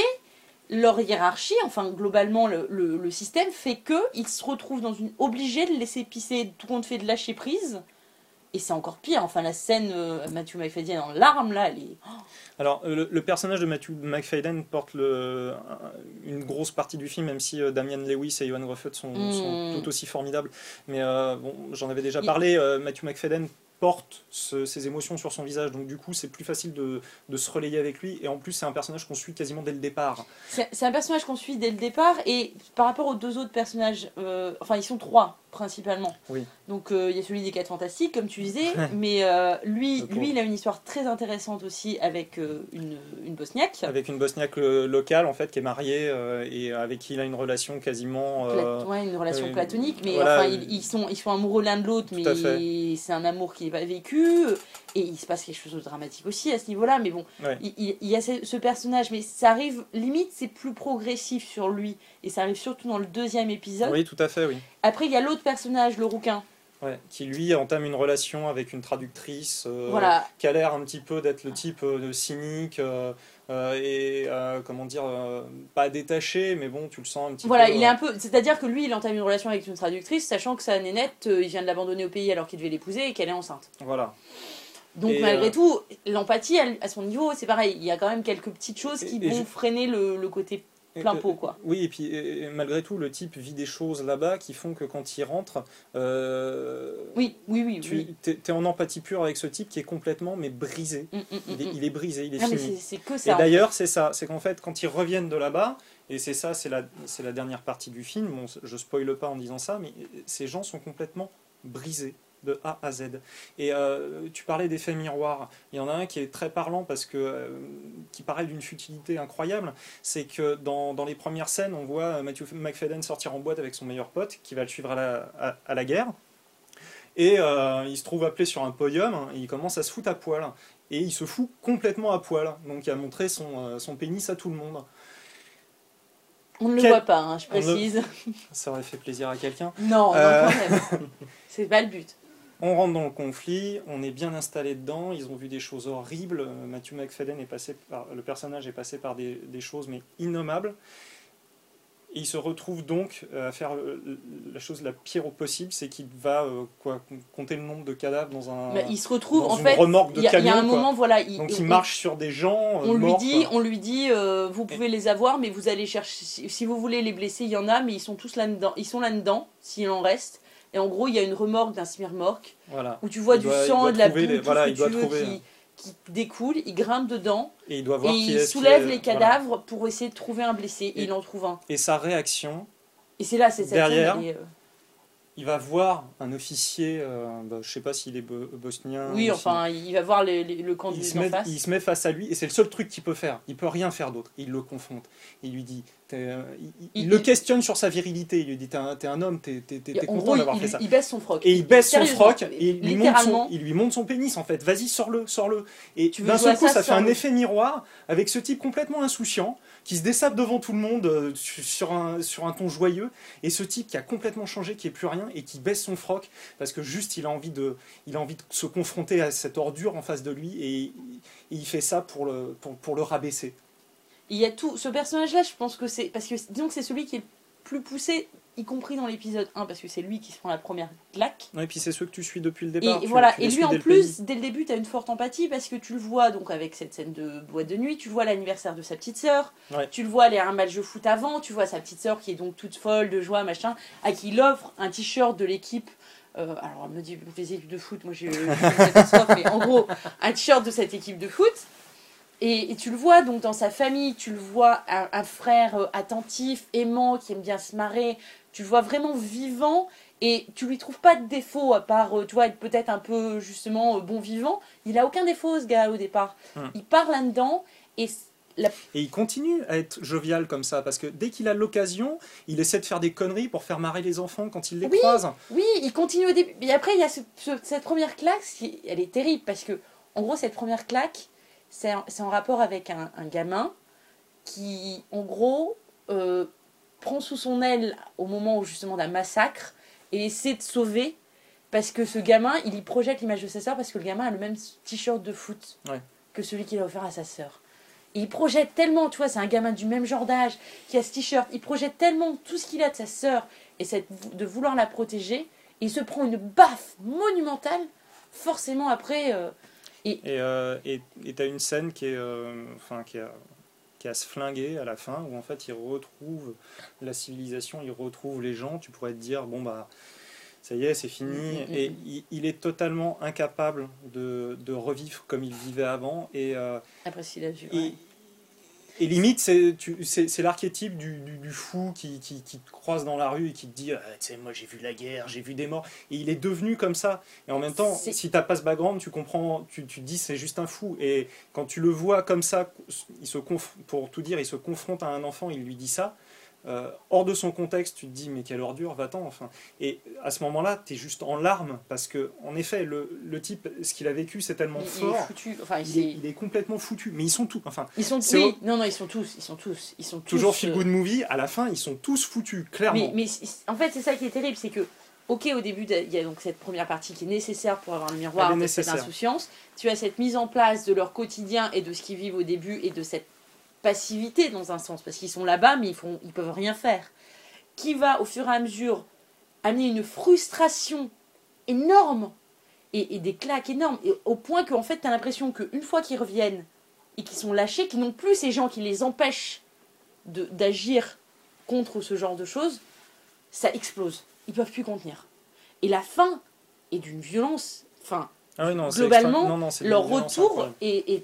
S2: leur hiérarchie, enfin globalement le, le, le système fait que ils se retrouvent dans une obligés de laisser pisser, tout compte fait de lâcher prise. Et c'est encore pire, enfin la scène euh, Matthew McFadden en larmes là, elle est...
S3: Alors, euh, le, le personnage de Matthew McFadden porte le, un- une grosse partie du film, même si euh, Damian Lewis et Johan Ruffett sont,
S2: Mm.
S3: sont tout aussi formidables. Mais euh, bon, j'en avais déjà parlé. Matthew McFadden porte ses émotions sur son visage, donc du coup, c'est plus facile de, de se relayer avec lui. Et en plus, c'est un personnage qu'on suit quasiment dès le départ.
S2: C'est c'est un personnage qu'on suit dès le départ et par rapport aux deux autres personnages, euh, enfin ils sont trois principalement.
S3: Oui.
S2: Donc euh, il y a celui des 4 fantastiques comme tu disais, mais euh, lui, lui il a une histoire très intéressante aussi avec euh, une, une bosniaque.
S3: Avec une bosniaque locale, en fait, qui est mariée et avec qui il a une relation quasiment.
S2: Pla- ouais, une relation platonique, mais
S3: voilà,
S2: enfin ils, ils sont, ils sont amoureux l'un de l'autre, mais c'est un amour qui n'est pas vécu et il se passe quelque chose de dramatique aussi à ce niveau-là. Mais bon,
S3: Ouais.
S2: il, il- il y a ce, ce personnage, mais ça arrive limite c'est plus progressif sur lui et ça arrive surtout dans le deuxième épisode.
S3: Oui, tout à fait, oui.
S2: Après, il y a l'autre personnage, le rouquin.
S3: Ouais, qui lui entame une relation avec une traductrice euh,
S2: voilà.
S3: qui a l'air un petit peu d'être le type euh, de cynique euh, et euh, comment dire pas détaché mais bon tu le sens un petit
S2: Voilà,
S3: peu
S2: il est un peu. C'est-à-dire que lui, il entame une relation avec une traductrice, sachant que sa nénette, il vient de l'abandonner au pays alors qu'il devait l'épouser et qu'elle est enceinte.
S3: voilà
S2: Donc,
S3: Et,
S2: malgré tout, l'empathie, à son niveau, c'est pareil. Il y a quand même quelques petites choses qui vont
S3: je-
S2: freiner le, le côté plein
S3: Et-
S2: pot, quoi.
S3: oui et puis et- et malgré tout le type vit des choses là-bas qui font que quand il rentre euh,
S2: Oui, oui, oui.
S3: tu
S2: oui.
S3: t'es en empathie pure avec ce type qui est complètement mais brisé
S2: Mm, mm, mm,
S3: il est,
S2: mm.
S3: il est brisé il est
S2: Ah,
S3: fini
S2: que
S3: Et
S2: ça. en
S3: d'ailleurs, c'est ça, c'est qu'en fait, quand ils reviennent de là-bas, et c'est ça, c'est la, c'est la dernière partie du film, bon, je spoile pas en disant ça, mais ces gens sont complètement brisés de A à Z. Et euh, tu parlais d'effet miroir, il y en a un qui est très parlant parce que, euh, qui paraît d'une futilité incroyable, c'est que dans, dans les premières scènes, on voit Matthew McFadden sortir en boîte avec son meilleur pote qui va le suivre à la, à, à la guerre. Et euh, il se trouve appelé sur un podium, et il commence à se foutre à poil et il se fout complètement à poil. Donc il a montré son, euh, son pénis à tout le monde.
S2: On ne le
S3: Quel-
S2: voit pas, hein, je
S3: le-
S2: précise.
S3: Ça aurait fait plaisir à quelqu'un.
S2: Non,
S3: Euh.
S2: non, quand même. c'est pas le but.
S3: On rentre dans le conflit, on est bien installé dedans, ils ont vu des choses horribles. Euh, Matthew McFadden est passé par, le personnage est passé par des, des choses mais innommables. Et il se retrouve donc euh, à faire euh, la chose la pire au possible, c'est qu'il va euh, quoi, compter le nombre de cadavres dans un.
S2: Bah, il se retrouve,
S3: dans
S2: en
S3: une
S2: fait,
S3: remorque de
S2: il y, a- il y a un
S3: quoi.
S2: moment, voilà. il-
S3: Donc il
S2: on-
S3: marche sur des gens.
S2: on lui dit,
S3: quoi.
S2: on lui dit, euh, vous pouvez les avoir, mais vous allez chercher. Si, vous voulez les blesser, il y en a, mais ils sont tous là-dedans. Ils sont là-dedans, s'il en reste. Et en gros, il y a une remorque d'un remorque
S3: Voilà.
S2: où tu vois
S3: Il
S2: du
S3: doit-
S2: sang et de la boue,
S3: les-
S2: tout
S3: voilà,
S2: ce que
S3: il doit
S2: tu veux,
S3: trouver,
S2: qui, qui découle. Il grimpe dedans
S3: Et il doit
S2: et
S3: voir qui
S2: il soulève les
S3: voilà.
S2: cadavres pour essayer de trouver un blessé. Et,
S3: Et-
S2: il en trouve un.
S3: Et sa réaction,
S2: Et c'est là, c'est cette
S3: Derrière,
S2: scène, elle est, euh,
S3: il va voir un officier, euh, bah, je sais pas s'il est bo- bosnien.
S2: Oui,
S3: ou
S2: enfin, il va voir le, camp du
S3: il se, met,
S2: face.
S3: il se met face à lui et c'est le seul truc qu'il peut faire. Il peut rien faire d'autre. Il le confronte. Il lui dit, euh, il, le questionne sur sa virilité. Il lui dit, t'es un, homme, t'es, content d'avoir fait ça.
S2: il baisse son froc.
S3: Et il baisse son froc et il lui, montre son, il lui montre son pénis en fait. Vas-y, sors-le, sors-le. Et d'un seul coup,
S2: ça,
S3: ça fait un effet miroir avec ce type complètement insouciant qui se dessape devant tout le monde euh, su- sur un, sur un ton joyeux et ce type qui a complètement changé, qui est plus rien et qui baisse son froc parce que juste il a envie de, il a envie de se confronter à cette ordure en face de lui et, et il fait ça pour le, pour, pour le rabaisser.
S2: Il y a tout. Ce personnage-là, je pense que c'est. Parce que disons que c'est celui qui est le plus poussés, y compris dans l'épisode 1, parce que c'est lui qui se prend la première claque.
S3: Ouais, et puis c'est ceux que tu suis depuis le
S2: Et
S3: départ. tu-
S2: voilà,
S3: tu
S2: et
S3: les
S2: lui en
S3: dès
S2: plus, dès le début, tu as une forte empathie parce que tu le vois donc avec cette scène de boîte de nuit, tu vois l'anniversaire de sa petite sœur,
S3: Ouais.
S2: tu le vois aller à un match de foot avant, tu vois sa petite sœur qui est donc toute folle de joie, machin, à qui il offre un t-shirt de l'équipe. euh, alors, elle me dit des équipes de foot, moi j'ai j'ai une catastrophe, mais en gros, un t-shirt de cette équipe de foot. Et, et tu le vois donc dans sa famille, tu le vois un, un frère euh, attentif, aimant, qui aime bien se marrer, tu le vois vraiment vivant et tu lui trouves pas de défaut à part, euh, tu vois, être peut-être un peu justement euh, bon vivant. Il a aucun défaut ce gars au départ.
S3: Hum.
S2: Il part là-dedans et c- la-
S3: Et il continue à être jovial comme ça, parce que dès qu'il a l'occasion, il essaie de faire des conneries pour faire marrer les enfants quand il les
S2: Oui.
S3: croise.
S2: oui, il continue au début. Et après il y a ce- ce- cette première claque, elle est terrible parce que en gros cette première claque, c'est en, rapport avec un, un gamin qui en gros euh, prend sous son aile au moment où justement d'un massacre et essaie de sauver parce que ce gamin, il y projette l'image de sa sœur parce que le gamin a le même t-shirt de foot
S3: Ouais.
S2: que celui qu'il a offert à sa sœur. Et il projette tellement, tu vois, c'est un gamin du même genre d'âge qui a ce t-shirt, il projette tellement tout ce qu'il a de sa sœur et cette, de vouloir la protéger, et il se prend une baffe monumentale, forcément après. euh,
S3: Et euh, et et t'as une scène qui est, euh, enfin, qui a, qui a se flinguer à la fin, où en fait il retrouve la civilisation, il retrouve les gens. Tu pourrais te dire, bon bah, ça y est, c'est fini.
S2: Mm, mm, mm,
S3: Et il, il est totalement incapable de, de revivre comme il vivait avant. Et euh,
S2: après s'il a vu.
S3: Et,
S2: ouais.
S3: Et limite, c'est l'archétype du, du- du fou qui, qui, qui te croise dans la rue et qui te dit Ah, Tu sais, moi j'ai vu la guerre, j'ai vu des morts. Et il est devenu comme ça. Et en même temps, si t'as pas ce background, tu comprends, tu, tu te dis c'est juste un fou. Et quand tu le vois comme ça, il se conf- pour tout dire, il se confronte à un enfant, il lui dit ça. Euh, hors de son contexte, tu te dis mais quelle ordure, va-t'en. Enfin, et à ce moment-là, tu es juste en larmes parce que, en effet, le, le type, ce qu'il a vécu, c'est tellement
S2: Il, il est
S3: fort.
S2: foutu. Enfin, il
S3: Il est,
S2: s'est-
S3: il est complètement foutu. Mais ils sont tous. Enfin,
S2: Ils sont oui, non non ils sont tous ils sont tous ils sont tous
S3: Toujours feel
S2: euh,
S3: good movie, à la fin, ils sont tous foutus, clairement.
S2: mais, en fait c'est ça qui est terrible c'est que ok au début il y a donc cette première partie qui est nécessaire pour avoir le miroir de cette insouciance tu as cette mise en place de leur quotidien et de ce qu'ils vivent au début et de cette passivité dans un sens parce qu'ils sont là-bas mais ils font ils peuvent rien faire qui va au fur et à mesure amener une frustration énorme et, et des claques énormes et au point qu'en fait tu as l'impression qu'une fois qu'ils reviennent et qu'ils sont lâchés qu'ils n'ont plus ces gens qui les empêchent d'agir contre ce genre de choses, ça explose. Ils peuvent plus contenir. Et la fin est d'une violence. Enfin,
S3: Ah oui, non,
S2: globalement,
S3: non,
S2: leur
S3: violence
S2: retour est-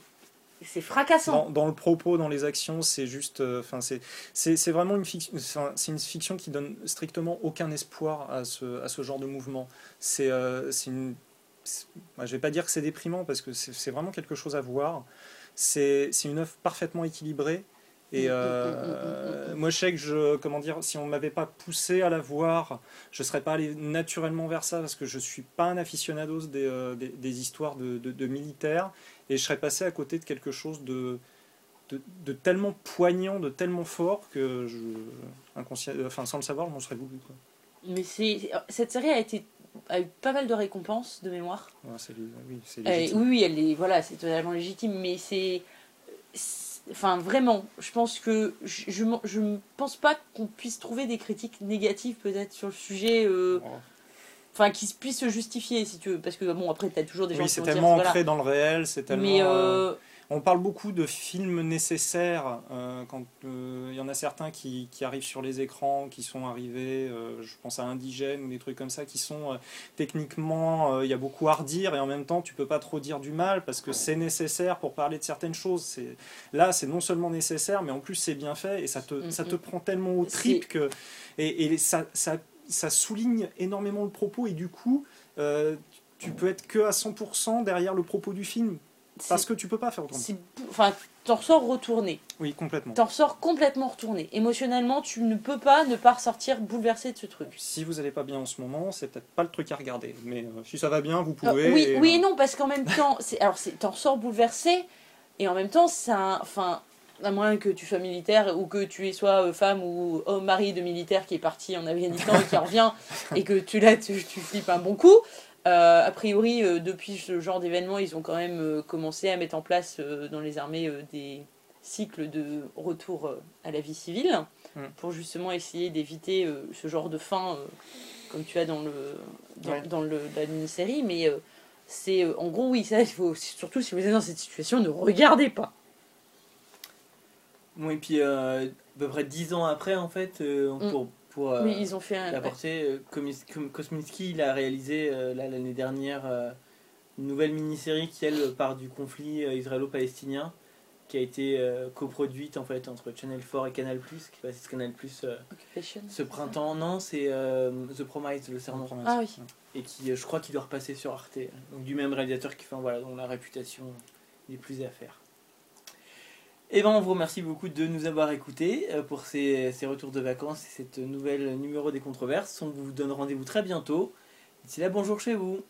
S2: c'est fracassant.
S3: Dans, le propos, dans les actions, c'est juste. euh, Enfin, c'est c'est vraiment une fiction. C'est une fiction qui donne strictement aucun espoir à ce à ce genre de mouvement. C'est euh, une. je vais pas dire que c'est déprimant parce que c'est vraiment quelque chose à voir. C'est une œuvre parfaitement équilibrée. Et euh, moi, je sais que je, comment dire, si on m'avait pas poussé à la voir, je serais pas allé naturellement vers ça parce que je suis pas un aficionados des, euh, des, des histoires de, de- de militaires et je serais passé à côté de quelque chose de, de, de tellement poignant, de tellement fort que je, enfin sans le savoir, je m'en serais voulu. Quoi.
S2: Mais cette série a été a eu pas mal de récompenses de mémoire.
S3: Ouais, oui,
S2: oui, oui, elle est voilà, c'est totalement légitime, mais c'est- Enfin, vraiment, je pense que je, je, m'en- je ne pense pas qu'on puisse trouver des critiques négatives peut-être sur le sujet, euh,
S3: Oh.
S2: enfin qui puissent se justifier si tu veux, parce que bon après t'as toujours des gens
S3: Oui,
S2: qui
S3: c'est
S2: vont dire,
S3: tellement
S2: voilà.
S3: ancré dans le réel, c'est tellement.
S2: Mais
S3: euh,
S2: euh,
S3: On parle beaucoup de films nécessaires euh, quand euh, il y en a certains qui, qui arrivent sur les écrans, qui sont arrivés, euh, je pense à Indigène ou des trucs comme ça, qui sont techniquement, il y a beaucoup à redire et en même temps tu peux pas trop dire du mal parce que c'est nécessaire pour parler de certaines choses. Là c'est non seulement nécessaire mais en plus c'est bien fait et ça te
S2: Mm,
S3: ça te prend tellement au trip que et, et ça, ça ça souligne énormément le propos et du coup tu peux être que à 100% derrière le propos du film parce que tu peux pas faire autrement.
S2: enfin t'en ressors retourné,
S3: Oui, complètement.
S2: t'en ressors complètement retourné. Émotionnellement, tu ne peux pas ne pas ressortir bouleversé de ce truc.
S3: Si vous allez pas bien en ce moment, c'est peut-être pas le truc à regarder. Mais euh, si ça va bien, vous
S2: Euh,
S3: pouvez.
S2: oui,
S3: et,
S2: oui et
S3: euh,
S2: non, parce qu'en même temps, alors t'en ressors bouleversé, et en même temps, un, enfin, à moins que tu sois militaire ou que tu es soit euh, femme ou homme mari de militaire qui est parti en Afghanistan et qui revient, et que tu là, tu, tu flippes un bon coup. Euh, a priori, euh, depuis ce genre d'événement, ils ont quand même euh, commencé à mettre en place dans les armées des cycles de retour à la vie civile.
S3: Mm.
S2: pour justement essayer d'éviter ce genre de fin comme tu as dans le dans,
S1: Ouais.
S2: dans le, la mini-série. Mais euh, c'est euh, en gros, oui, ça, il faut surtout si vous êtes dans cette situation, ne regardez pas.
S1: Bon, et puis euh, à peu près 10 ans après, en fait,
S2: Mm.
S1: pour, pour euh,
S2: oui, ils ont fait un.
S1: l'apporter, euh, Kosminski, il a réalisé euh, l'année dernière une nouvelle mini-série qui, elle, part du conflit israélo-palestinien, qui a été coproduite en fait entre Channel 4 et Canal+, qui passe sur Canal+,
S2: Occupation.
S1: ce printemps. Non, c'est The Promise, le serment.
S2: Ah oui.
S1: Et qui, je crois qu'il doit repasser sur Arte. Donc du même réalisateur qui fait, voilà, dont la réputation n'est plus à faire. Et ben on vous remercie beaucoup de nous avoir écoutés euh, pour ces, ces retours de vacances et cette nouvelle numéro des controverses. On vous donne rendez-vous très bientôt. D'ici là, bonjour chez vous.